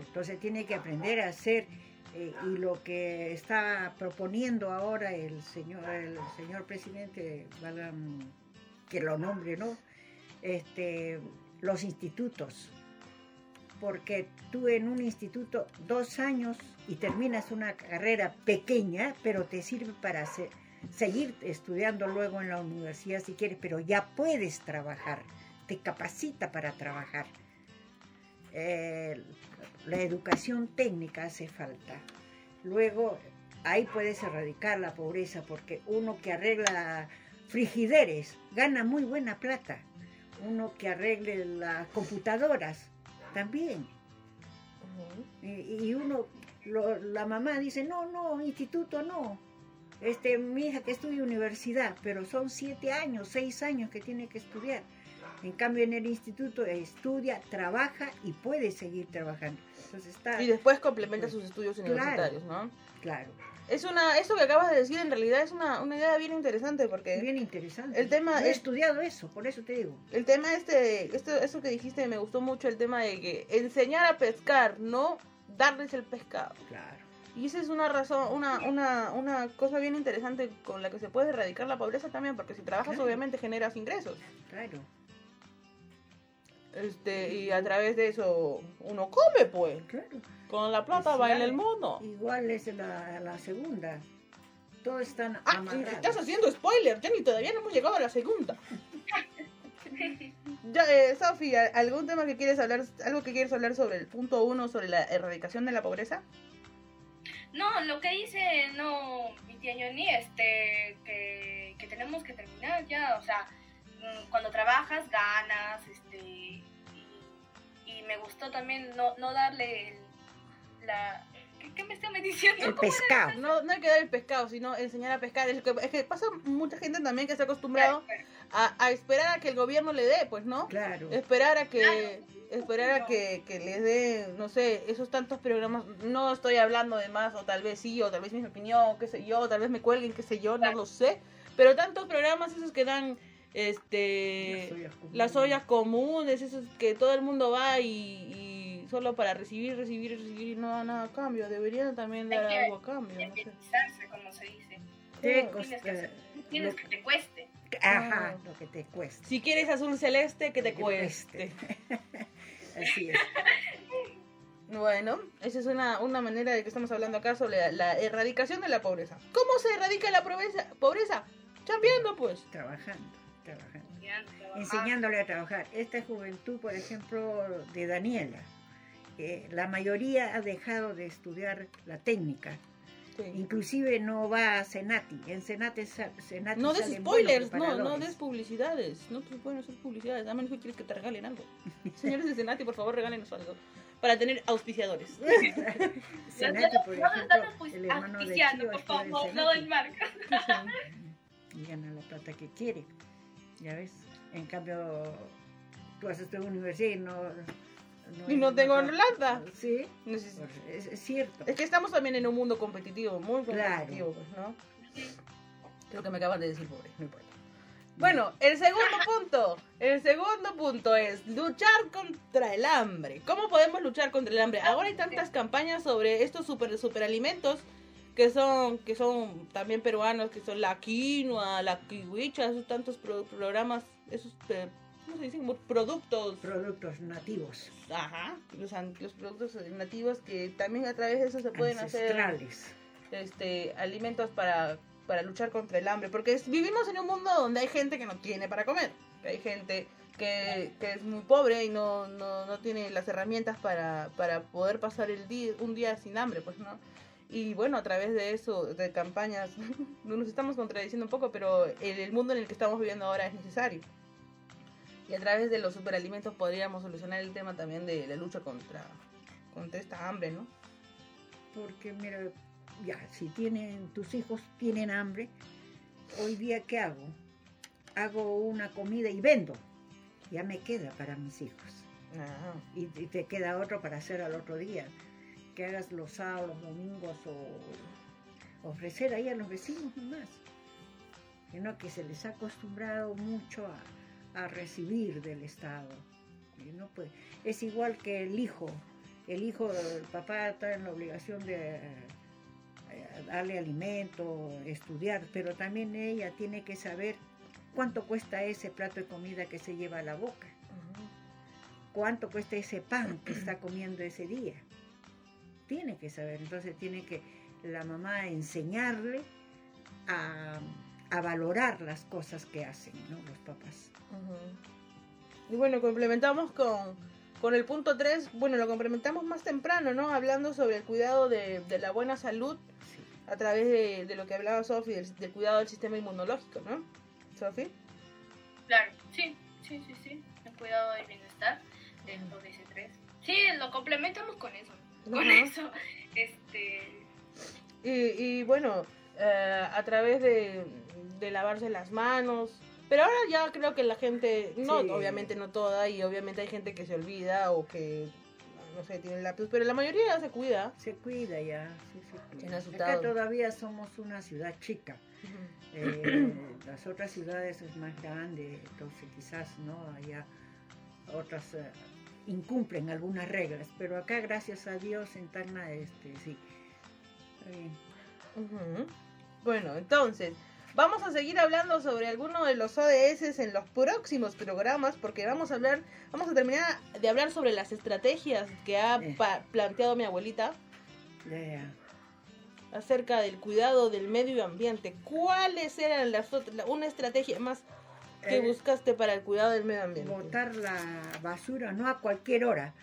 Entonces tiene que aprender a hacer Eh, y lo que está proponiendo ahora el señor, el señor presidente, que lo nombre, ¿no? Este, los institutos. Porque tú en un instituto dos años y terminas una carrera pequeña, pero te sirve para se- seguir estudiando luego en la universidad si quieres, pero ya puedes trabajar, te capacita para trabajar. La educación técnica hace falta. Luego, ahí puedes erradicar la pobreza, porque uno que arregla frigideres gana muy buena plata. Uno que arregle las computadoras también. Y, y uno, lo- la mamá dice, no, no, instituto no. Este, mi hija que estudia universidad, pero son siete años, seis años que tiene que estudiar. En cambio, en el instituto estudia, trabaja y puede seguir trabajando. Entonces está, Y después complementa sus estudios Claro. universitarios, ¿no? claro, Es una, eso que acabas de decir en realidad es una, una idea bien interesante porque bien interesante. el tema Yo he es- estudiado eso, por eso te digo. el tema este, esto, eso que dijiste me gustó mucho el tema de que enseñar a pescar, no darles el pescado. Claro. Y esa es una razón, una, una, una cosa bien interesante con la que se puede erradicar la pobreza también, porque si trabajas Claro. obviamente generas ingresos. Claro. Este, y a través de eso uno come pues. Claro. Con la plata Sí, baila el mundo. Igual es la, la segunda. Todos están Ah, amarrados. estás haciendo spoiler, Jenny, todavía no hemos llegado a la segunda. Ya, eh, Sofía, ¿algún tema que quieres hablar, algo que quieres hablar sobre el punto uno, sobre la erradicación de la pobreza? No, lo que dice, no, mi tía Yoni, este, que, que tenemos que terminar ya, o sea, cuando trabajas ganas, este, y, y me gustó también no, no darle el- la... ¿Qué, qué me está diciendo? El pescado. No, no hay que dar el pescado, sino enseñar a pescar. Es que, es que pasa mucha gente también que está acostumbrado a, a esperar a que el gobierno le dé, pues, ¿no? Claro. Esperar a que Claro. esperar a que, que les dé, no sé, esos tantos programas. No estoy hablando de más, o tal vez sí, o tal vez mi opinión, qué sé yo, tal vez me cuelguen, qué sé yo, no lo sé. Pero tantos programas esos que dan este Las ollas comunes. esos que todo el mundo va y, y solo para recibir, recibir, recibir y no da nada a cambio. Deberían también dar que algo a cambio, no sé. Como se dice. Te Tienes que, hacer- tienes lo- que te cueste. Ajá, lo que te cuesta. Si quieres azul celeste, que te Que cueste. Así es. Bueno, esa es una, una manera de que estamos hablando acá sobre la, la erradicación de la pobreza. ¿Cómo se erradica la pobreza? Pobreza, chambeando pues. Trabajando, trabajar. Enseñándole a trabajar. Esta juventud, por ejemplo, de Daniela, eh, la mayoría ha dejado de estudiar la técnica. Inclusive no va a Senati. En Senati, Senati No des spoilers, no, no des publicidades. No te pueden hacer publicidades, a menos que quieres que te regalen algo. Señores de Senati, por favor, regálenos algo. Para tener auspiciadores. Senati, por ejemplo, auspici- el hermano de Chio por favor, no del marca. y gana la plata que quiere. Ya ves, en cambio, tú haces tu universidad y no. Y no tengo plata. Sí, es, es cierto. Es que estamos también en un mundo competitivo, muy Claro. competitivo, pues, ¿no? Creo que me acaban de decir pobre, no importa. Bueno, el segundo punto, el segundo punto es luchar contra el hambre. ¿Cómo podemos luchar contra el hambre? Ahora hay tantas campañas sobre estos super superalimentos que son que son también peruanos, que son la quinoa, la kiwicha, esos tantos pro- programas, esos eh, ¿cómo se dicen? Productos Productos nativos, Ajá, los, los productos nativos que también a través de eso se pueden hacer ancestrales. este, alimentos para, para luchar contra el hambre. Porque es- vivimos en un mundo donde hay gente que no tiene para comer. que Hay gente que, que es muy pobre y no, no, no tiene las herramientas para, para poder pasar el día, un día sin hambre, pues no. Y bueno, a través de eso, de campañas, nos estamos contradiciendo un poco, pero el, el mundo en el que estamos viviendo ahora es necesario. Y a través de los superalimentos podríamos solucionar el tema también de la lucha contra, contra esta hambre, ¿no? Porque, mira, ya, si tienen, tus hijos tienen hambre, hoy día, ¿qué hago? Hago una comida y vendo. Ya me queda para mis hijos. Y, y te queda otro para hacer al otro día. Que hagas los sábados, los domingos o ofrecer ahí a los vecinos nomás. Sino que se les ha acostumbrado mucho a, a recibir del Estado. No Es igual que el hijo. el hijo, el papá está en la obligación de eh, darle alimento, estudiar, pero también ella tiene que saber cuánto cuesta ese plato de comida que se lleva a la boca, cuánto cuesta ese pan que está comiendo ese día. Tiene que saber, entonces tiene que la mamá enseñarle a, a valorar las cosas que hacen ¿no? los papás. Y bueno, complementamos con, con el punto 3, bueno, lo complementamos más temprano, ¿no? Hablando sobre el cuidado de, de la buena salud Sí. a través de, de lo que hablaba Sofi, del, del cuidado del sistema inmunológico, ¿no? Sofi. Claro, sí, sí, sí, sí. El cuidado del bienestar del ODS3. Sí, lo complementamos con eso. Con eso. Este. Y, y bueno, eh, a través de, de lavarse las manos. Pero ahora ya creo que la gente, no, Sí. obviamente no toda, y obviamente hay gente que se olvida o que, no sé, tiene lápiz, pero la mayoría ya se cuida. Se cuida ya, sí, se cuida. Acá todavía somos una ciudad chica. Eh, las otras ciudades es más grande, entonces quizás no allá otras eh, incumplen algunas reglas, pero acá gracias a Dios en Tacna este sí. Bueno, entonces, vamos a seguir hablando sobre algunos de los ODS en los próximos programas, porque vamos a hablar, vamos a terminar de hablar sobre las estrategias que ha Eh. planteado mi abuelita acerca del cuidado del medio ambiente. ¿Cuáles eran las ot- la- una estrategia más que Eh, buscaste para el cuidado del medio ambiente? botar la basura no a cualquier hora.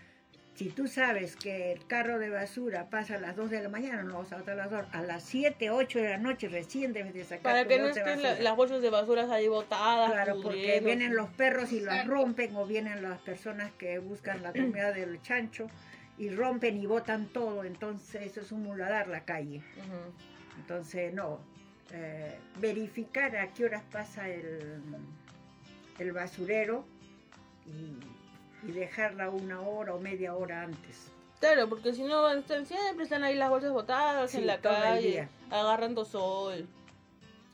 Si tú sabes que el carro de basura pasa a las 2 de la mañana, no vas a botar a las 2. A las 7, 8 de la noche recién debes de sacar Para tu que no estén la- las bolsas de basura ahí botadas. Claro, porque vienen los perros y las rompen o vienen las personas que buscan la comida del chancho y rompen y botan todo. Entonces eso es un muladar la calle. Entonces no. eh, verificar a qué horas pasa el, el basurero y, y dejarla una hora o media hora antes. Claro, porque si no, están- siempre están ahí las bolsas botadas Sí, en la calle, agarrando sol.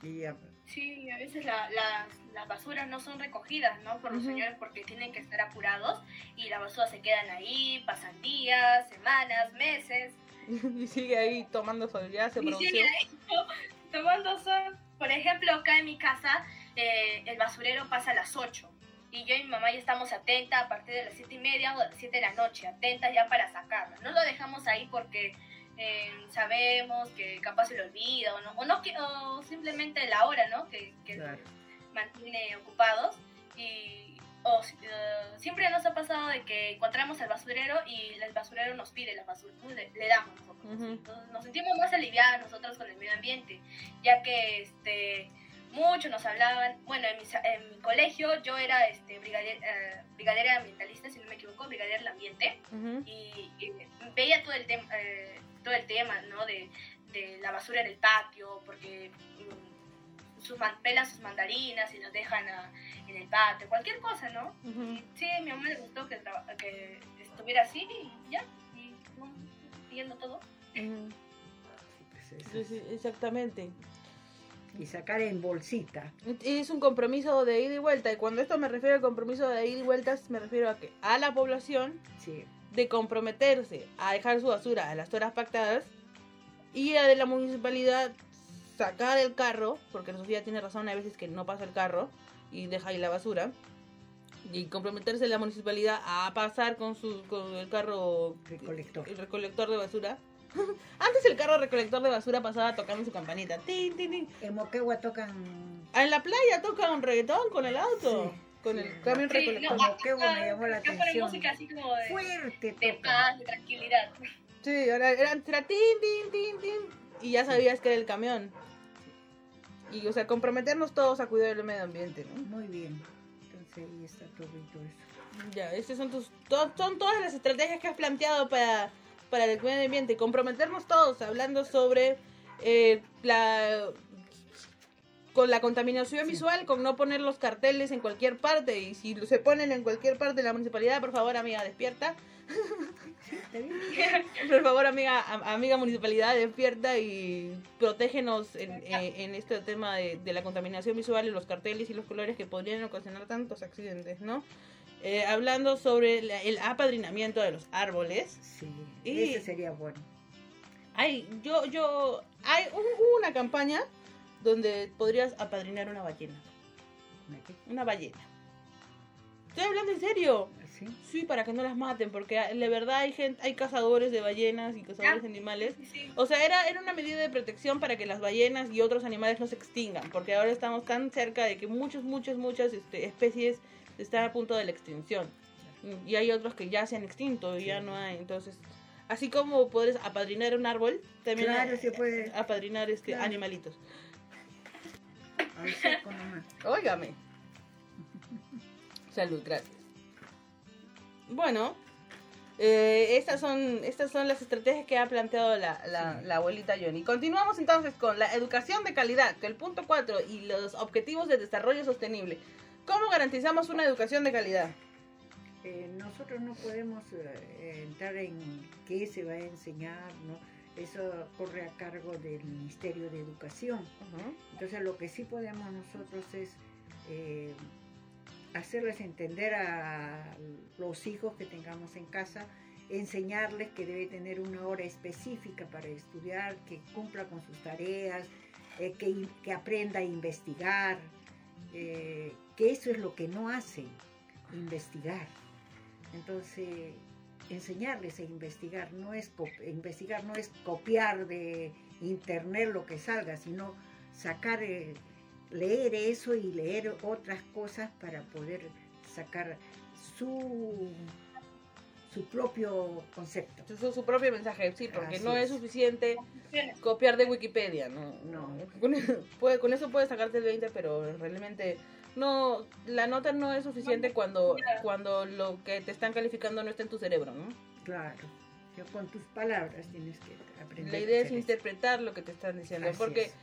Y ya, Sí, a veces la- las, las basuras no son recogidas, ¿no? Por los Ujú. señores porque tienen que estar apurados y las basuras se quedan ahí, pasan días, semanas, meses. y sigue ahí tomando sol, ya se Y sigue ahí to- tomando sol. Por ejemplo, acá en mi casa eh, el basurero pasa a las 8 y yo y mi mamá ya estamos atentas a partir de las 7 y media o de las 7 de la noche, atentas ya para sacarla. No lo dejamos ahí porque eh, sabemos que capaz se lo olvida o no, o, no o simplemente la hora, ¿no? Que, que claro. mantiene ocupados y o, eh, siempre nos ha pasado de que encontramos al basurero y el basurero nos pide la basura, le, le damos nosotros. Ujú. Entonces, nos sentimos más aliviadas nosotros con el medio ambiente, ya que este muchos nos hablaban, bueno, en mi, sa- en mi colegio yo era este brigadier, eh, brigadera ambientalista, si no me equivoco, brigadier del ambiente, y, y veía todo el tema eh, todo el tema no de, de la basura en el patio porque mm, sus man- pelan sus mandarinas y las dejan a- en el patio cualquier cosa no sí a mi mamá le gustó que, estuviera así y ya y siguiendo todo. Ujú. Pues Sí, sí, exactamente. Y sacar en bolsita. Es un compromiso de ida y vuelta. Y cuando esto me refiero a compromiso de ida y vueltas, me refiero a que a la población Sí. de comprometerse a dejar su basura a las horas pactadas y a de la municipalidad sacar el carro, porque Sofía tiene razón, hay veces que no pasa el carro y deja ahí la basura. Y comprometerse la municipalidad a pasar con su con el carro Recolector. el recolector de basura. Antes el carro recolector de basura pasaba tocando su campanita. Tin, tin, tin. En Moquegua tocan Ah, En la playa toca un reggaetón con el auto. Sí, con el camión Sí, recolector. no, que acá- me llamó la atención. música así como de, fuerte de tocan. paz de tranquilidad Sí, ahora era, era tin, tin, tin, tin. Y ya sabías que era el camión. Y, o sea, comprometernos todos a cuidar del medio ambiente, ¿no? Muy bien. Entonces ahí está todo eso. Ya, estas son tus. to- son todas las estrategias que has planteado para, para el medio ambiente. Comprometernos todos hablando sobre eh, la. con la contaminación visual, con no poner los carteles en cualquier parte. Y si se ponen en cualquier parte de la municipalidad, por favor, amiga, despierta. Por favor, amiga, am- amiga municipalidad, despierta y protégenos en, eh, en este tema de, de la contaminación visual y los carteles y los colores que podrían ocasionar tantos accidentes, ¿no? Eh, hablando sobre la- el apadrinamiento de los árboles. Sí, Y- ese sería bueno. Hay, yo, yo, hay un- hubo una campaña donde podrías apadrinar una ballena. ¿Una qué? Una ballena. Estoy hablando en serio. ¿Sí? Sí, para que no las maten, porque ah, de verdad hay gente, hay cazadores de ballenas y cazadores de animales. Sí. O sea, era, era una medida de protección para que las ballenas y otros animales no se extingan, porque ahora estamos tan cerca de que muchas, muchas, muchas este, especies están a punto de la extinción. Y hay otros que ya se han extinto y ya no hay. Entonces, así como puedes apadrinar un árbol, también Claro, eh, se puede. apadrinar este Claro. animalitos. Óigame. Salud, gracias. Bueno, eh, estas, son, estas son las estrategias que ha planteado la, la, la abuelita Johnny. Continuamos entonces con la educación de calidad, que el punto 4 y los objetivos de desarrollo sostenible. ¿Cómo garantizamos una educación de calidad? Eh, nosotros no podemos eh, entrar en qué se va a enseñar, ¿no? Eso corre a cargo del Ministerio de Educación. Entonces lo que sí podemos nosotros es eh, hacerles entender a los hijos que tengamos en casa, enseñarles que debe tener una hora específica para estudiar, que cumpla con sus tareas, eh, que, que aprenda a investigar, eh, que eso es lo que no hacen, investigar. Entonces, enseñarles a investigar no es investigar no es copiar de internet lo que salga, sino sacar eh, leer eso y leer otras cosas para poder sacar su su propio concepto. Su, su propio mensaje, sí, porque Así no es es. suficiente copiar de Wikipedia, ¿no? No. Con, puede- con eso puedes sacarte el 20, pero realmente no, la nota no es suficiente cuando, cuando lo que te están calificando no está en tu cerebro, ¿no? Claro. Yo con tus palabras tienes que aprender. La a idea es eso. interpretar lo que te están diciendo, Así porque es.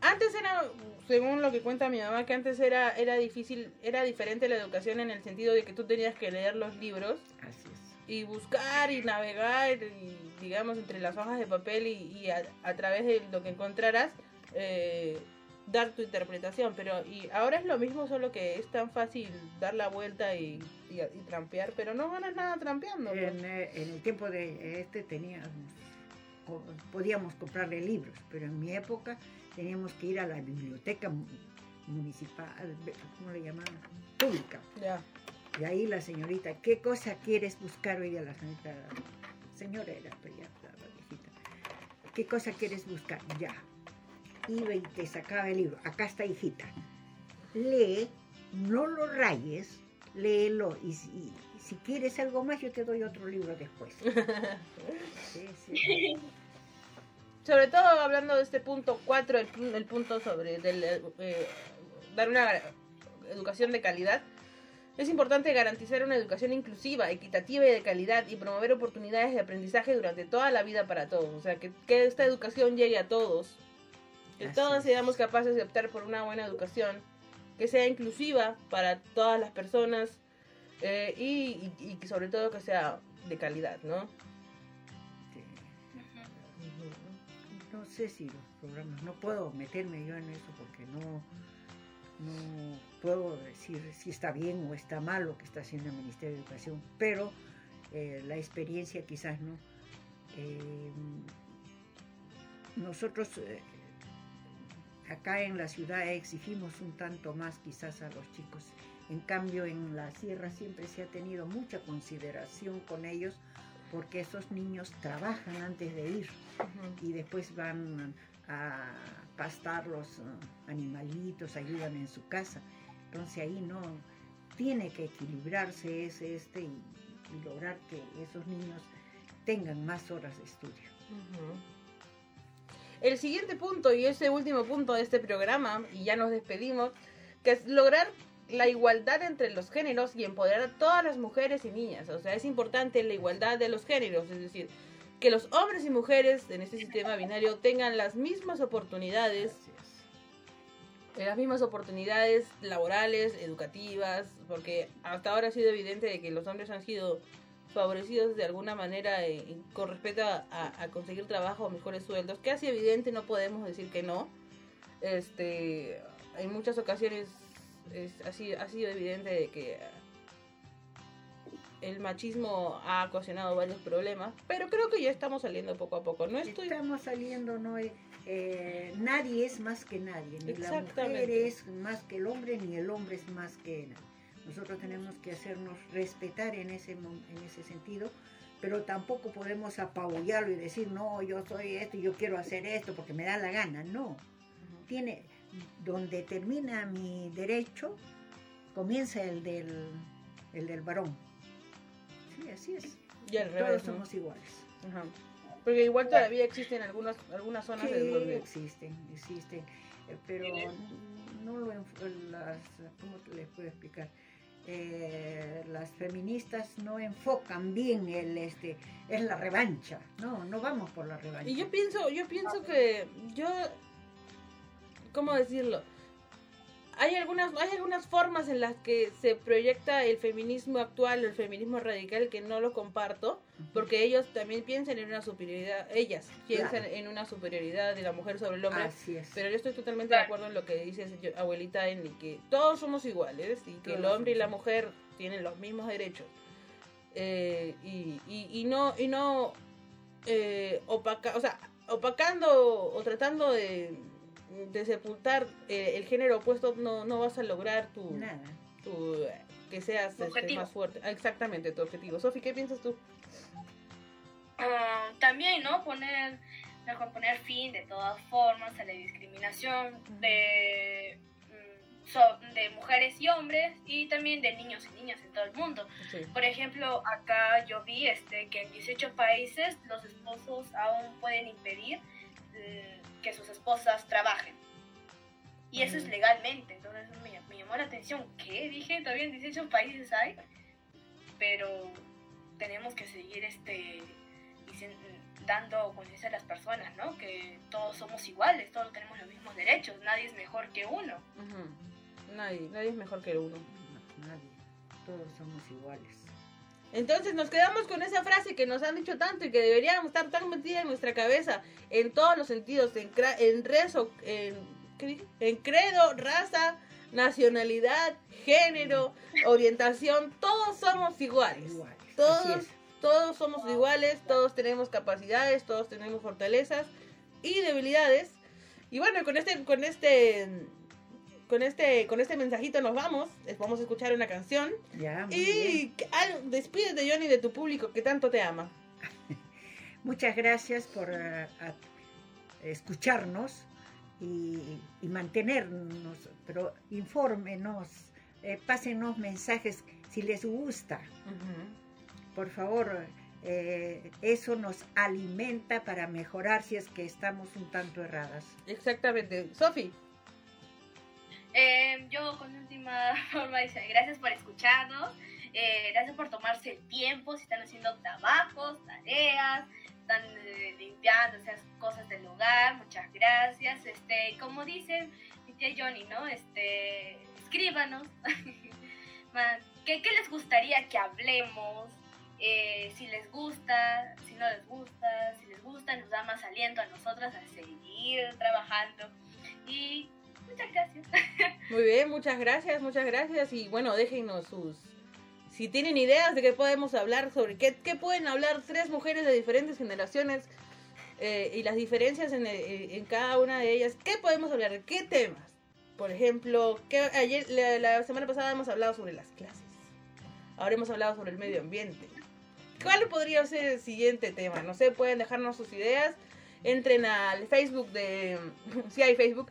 antes era, según lo que cuenta mi mamá, que antes era, era difícil, era diferente la educación en el sentido de que tú tenías que leer los libros Así es. y buscar y navegar y digamos entre las hojas de papel y, y a, a través de lo que encontraras eh, dar tu interpretación pero y ahora es lo mismo solo que es tan fácil dar la vuelta y, y, y trampear pero no ganas nada trampeando pues. En, eh, en el tiempo de este teníamos, podíamos comprarle libros, pero en mi época teníamos que ir a la biblioteca mu- municipal, ¿cómo le llamaban? Pública. ya Y ahí la señorita, ¿qué cosa quieres buscar hoy día la señorita? Señora era, pero ya estaba viejita. ¿Qué cosa quieres buscar? Ya. Iba y te sacaba el libro. Acá está, hijita. Lee, no lo rayes, léelo. Y si, y si quieres algo más, yo te doy otro libro después. Sí, sí. sobre todo hablando de este punto 4 el, el punto sobre del, eh, dar una educación de calidad Es importante garantizar una educación inclusiva, equitativa y de calidad y promover oportunidades de aprendizaje durante toda la vida para todos. O sea, que, que esta educación llegue a todos. Que Así todos seamos capaces de optar por una buena educación, que sea inclusiva para todas las personas eh, y, y- y que sobre todo que sea de calidad, ¿no? No sé si los programas, no puedo meterme yo en eso porque no, no puedo decir si está bien o está mal lo que está haciendo el Ministerio de Educación, pero eh, la experiencia quizás no. Eh, nosotros eh, acá en la ciudad exigimos un tanto más quizás a los chicos. En cambio en la sierra siempre se ha tenido mucha consideración con ellos porque esos niños trabajan antes de ir y después van a pastar los eh, animalitos, ayudan en su casa. Entonces ahí no tiene que equilibrarse ese este y, y lograr que esos niños tengan más horas de estudio. El siguiente punto y ese último punto de este programa, y ya nos despedimos, que es lograr la igualdad entre los géneros y empoderar a todas las mujeres y niñas. O sea, es importante la igualdad de los géneros, es decir, que los hombres y mujeres en este sistema binario tengan las mismas oportunidades, las mismas oportunidades laborales, educativas, porque hasta ahora ha sido evidente de que los hombres han sido favorecidos de alguna manera eh, con respecto a, conseguir trabajo o mejores sueldos, que así evidente no podemos decir que no. Este, en muchas ocasiones es, ha, sido, ha sido evidente de que el machismo ha ocasionado varios problemas, pero creo que ya estamos saliendo poco a poco. No estoy... Estamos saliendo, no eh, nadie es más que nadie, ni la mujer es más que el hombre, ni el hombre es más que nadie. Nosotros tenemos que hacernos respetar en ese, en ese sentido, pero tampoco podemos apabullarlo y decir, no, yo soy esto y yo quiero hacer esto porque me da la gana. No, tiene, donde termina mi derecho, comienza el del, el del varón. Sí, así es. Y al Todos somos iguales. Ajá. Porque igual todavía existen algunas, algunas zonas Sí, donde... existen, existen, eh, pero no lo las, ¿cómo les puedo explicar? Eh, las feministas no enfocan bien el este es la revancha, no, no vamos por la revancha. Y yo pienso, yo pienso que yo, ¿cómo decirlo? Hay algunas, hay algunas formas en las que se proyecta el feminismo actual, el feminismo radical, que no lo comparto, porque ellos también piensan en una superioridad, ellas piensan Claro. en una superioridad de la mujer sobre el hombre. Así es. Pero yo estoy totalmente de acuerdo en lo que dice yo- abuelita en que todos somos iguales y que el hombre y la mujer tienen los mismos derechos. Eh, y, y, y no, y no eh, opaca, o sea, opacando o tratando de, de sepultar eh, el género opuesto no, no vas a lograr tu, Nada. tu que seas este, más fuerte. Ah, Exactamente, tu objetivo. Sofi, ¿qué piensas tú? Ah, también, ¿no? Poner, mejor poner fin de todas formas a la discriminación de, mm, so- de mujeres y hombres y también de niños y niñas en todo el mundo. Sí. Por ejemplo, acá yo vi este, que en 18 países los esposos aún pueden impedir mm, que sus esposas trabajen. Y eso es legalmente, entonces me, me llamó la atención. ¿Qué? Dije, todavía en 18 países hay, pero tenemos que seguir este dando conciencia a las personas, ¿no? Que todos somos iguales, todos tenemos los mismos derechos, nadie es mejor que uno. Nadie, nadie es mejor que uno. No, nadie. Todos somos iguales. Entonces nos quedamos con esa frase que nos han dicho tanto y que deberíamos estar tan metida en nuestra cabeza en todos los sentidos, en, en rezo, en, credo, raza, nacionalidad, género, orientación, todos somos iguales. Todos, todos somos iguales, todos tenemos capacidades, todos tenemos fortalezas y debilidades. Y bueno, con este, con este, con este, con este mensajito nos vamos. Vamos a escuchar una canción. Ya, muy bien. Y al- despídete, Johnny, de tu público que tanto te ama. Muchas gracias por eh, a- escucharnos y, y mantenernos, pero infórmenos, eh, pásenos mensajes si les gusta. Por favor, eh, eso nos alimenta para mejorar si es que estamos un tanto erradas. Exactamente. Sofi, Eh, yo con última forma dice, gracias por escucharnos, eh, gracias por tomarse el tiempo, si están haciendo trabajos, tareas, están eh, limpiando, esas cosas del hogar, muchas gracias. Este, como dice Johnny, ¿no? Este, escríbanos, ¿qué, qué les gustaría que hablemos? Eh, si les gusta, si no les gusta, si les gusta, nos da más aliento a nosotras a seguir trabajando. Y muchas gracias. muy bien, muchas gracias, muchas gracias. Y bueno, déjenos sus... Si tienen ideas de qué podemos hablar sobre qué, qué pueden hablar tres mujeres de diferentes generaciones eh, y las diferencias en, eh, en cada una de ellas, ¿qué podemos hablar? ¿De qué temas? Por ejemplo, que ayer, la, la semana pasada hemos hablado sobre las clases. Ahora hemos hablado sobre el medio ambiente. ¿Cuál podría ser el siguiente tema? No sé, pueden dejarnos sus ideas. Entren al Facebook de... Si hay Facebook.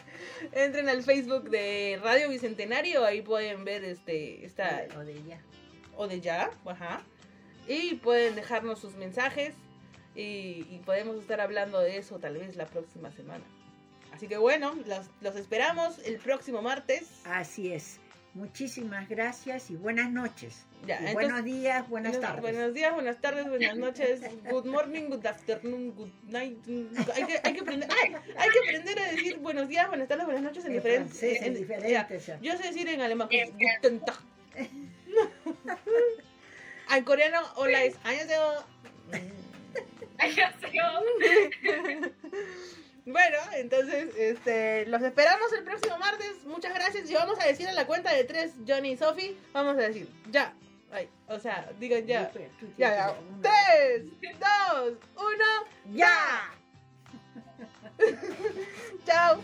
Entren al Facebook de Radio Bicentenario. Ahí pueden ver este esta O de ella. o de ya, ajá. Y pueden dejarnos sus mensajes y, y podemos estar hablando de eso tal vez la próxima semana. Así que bueno, los, los esperamos el próximo martes. Así es. Muchísimas gracias y buenas noches. Ya, Y entonces- buenos días, buenas Buenos- tardes. Buenos días, buenas tardes, buenas noches. Good morning, good afternoon, good night. Hay que, hay que, aprender, ay, hay que aprender a decir buenos días, buenas tardes, buenas noches en En diferentes. francés, en en- diferentes, ya. ya. Yo sé decir en alemán, guten Tag. En coreano, hola es annyeonghaseyo. Bueno, entonces, este, los esperamos el próximo martes. Muchas gracias. Y vamos a decir a la cuenta de tres, Johnny y Sophie, vamos a decir, ya. Ay, o sea, digan ya. Ya, ya. Tres, dos, uno, ya. Chao.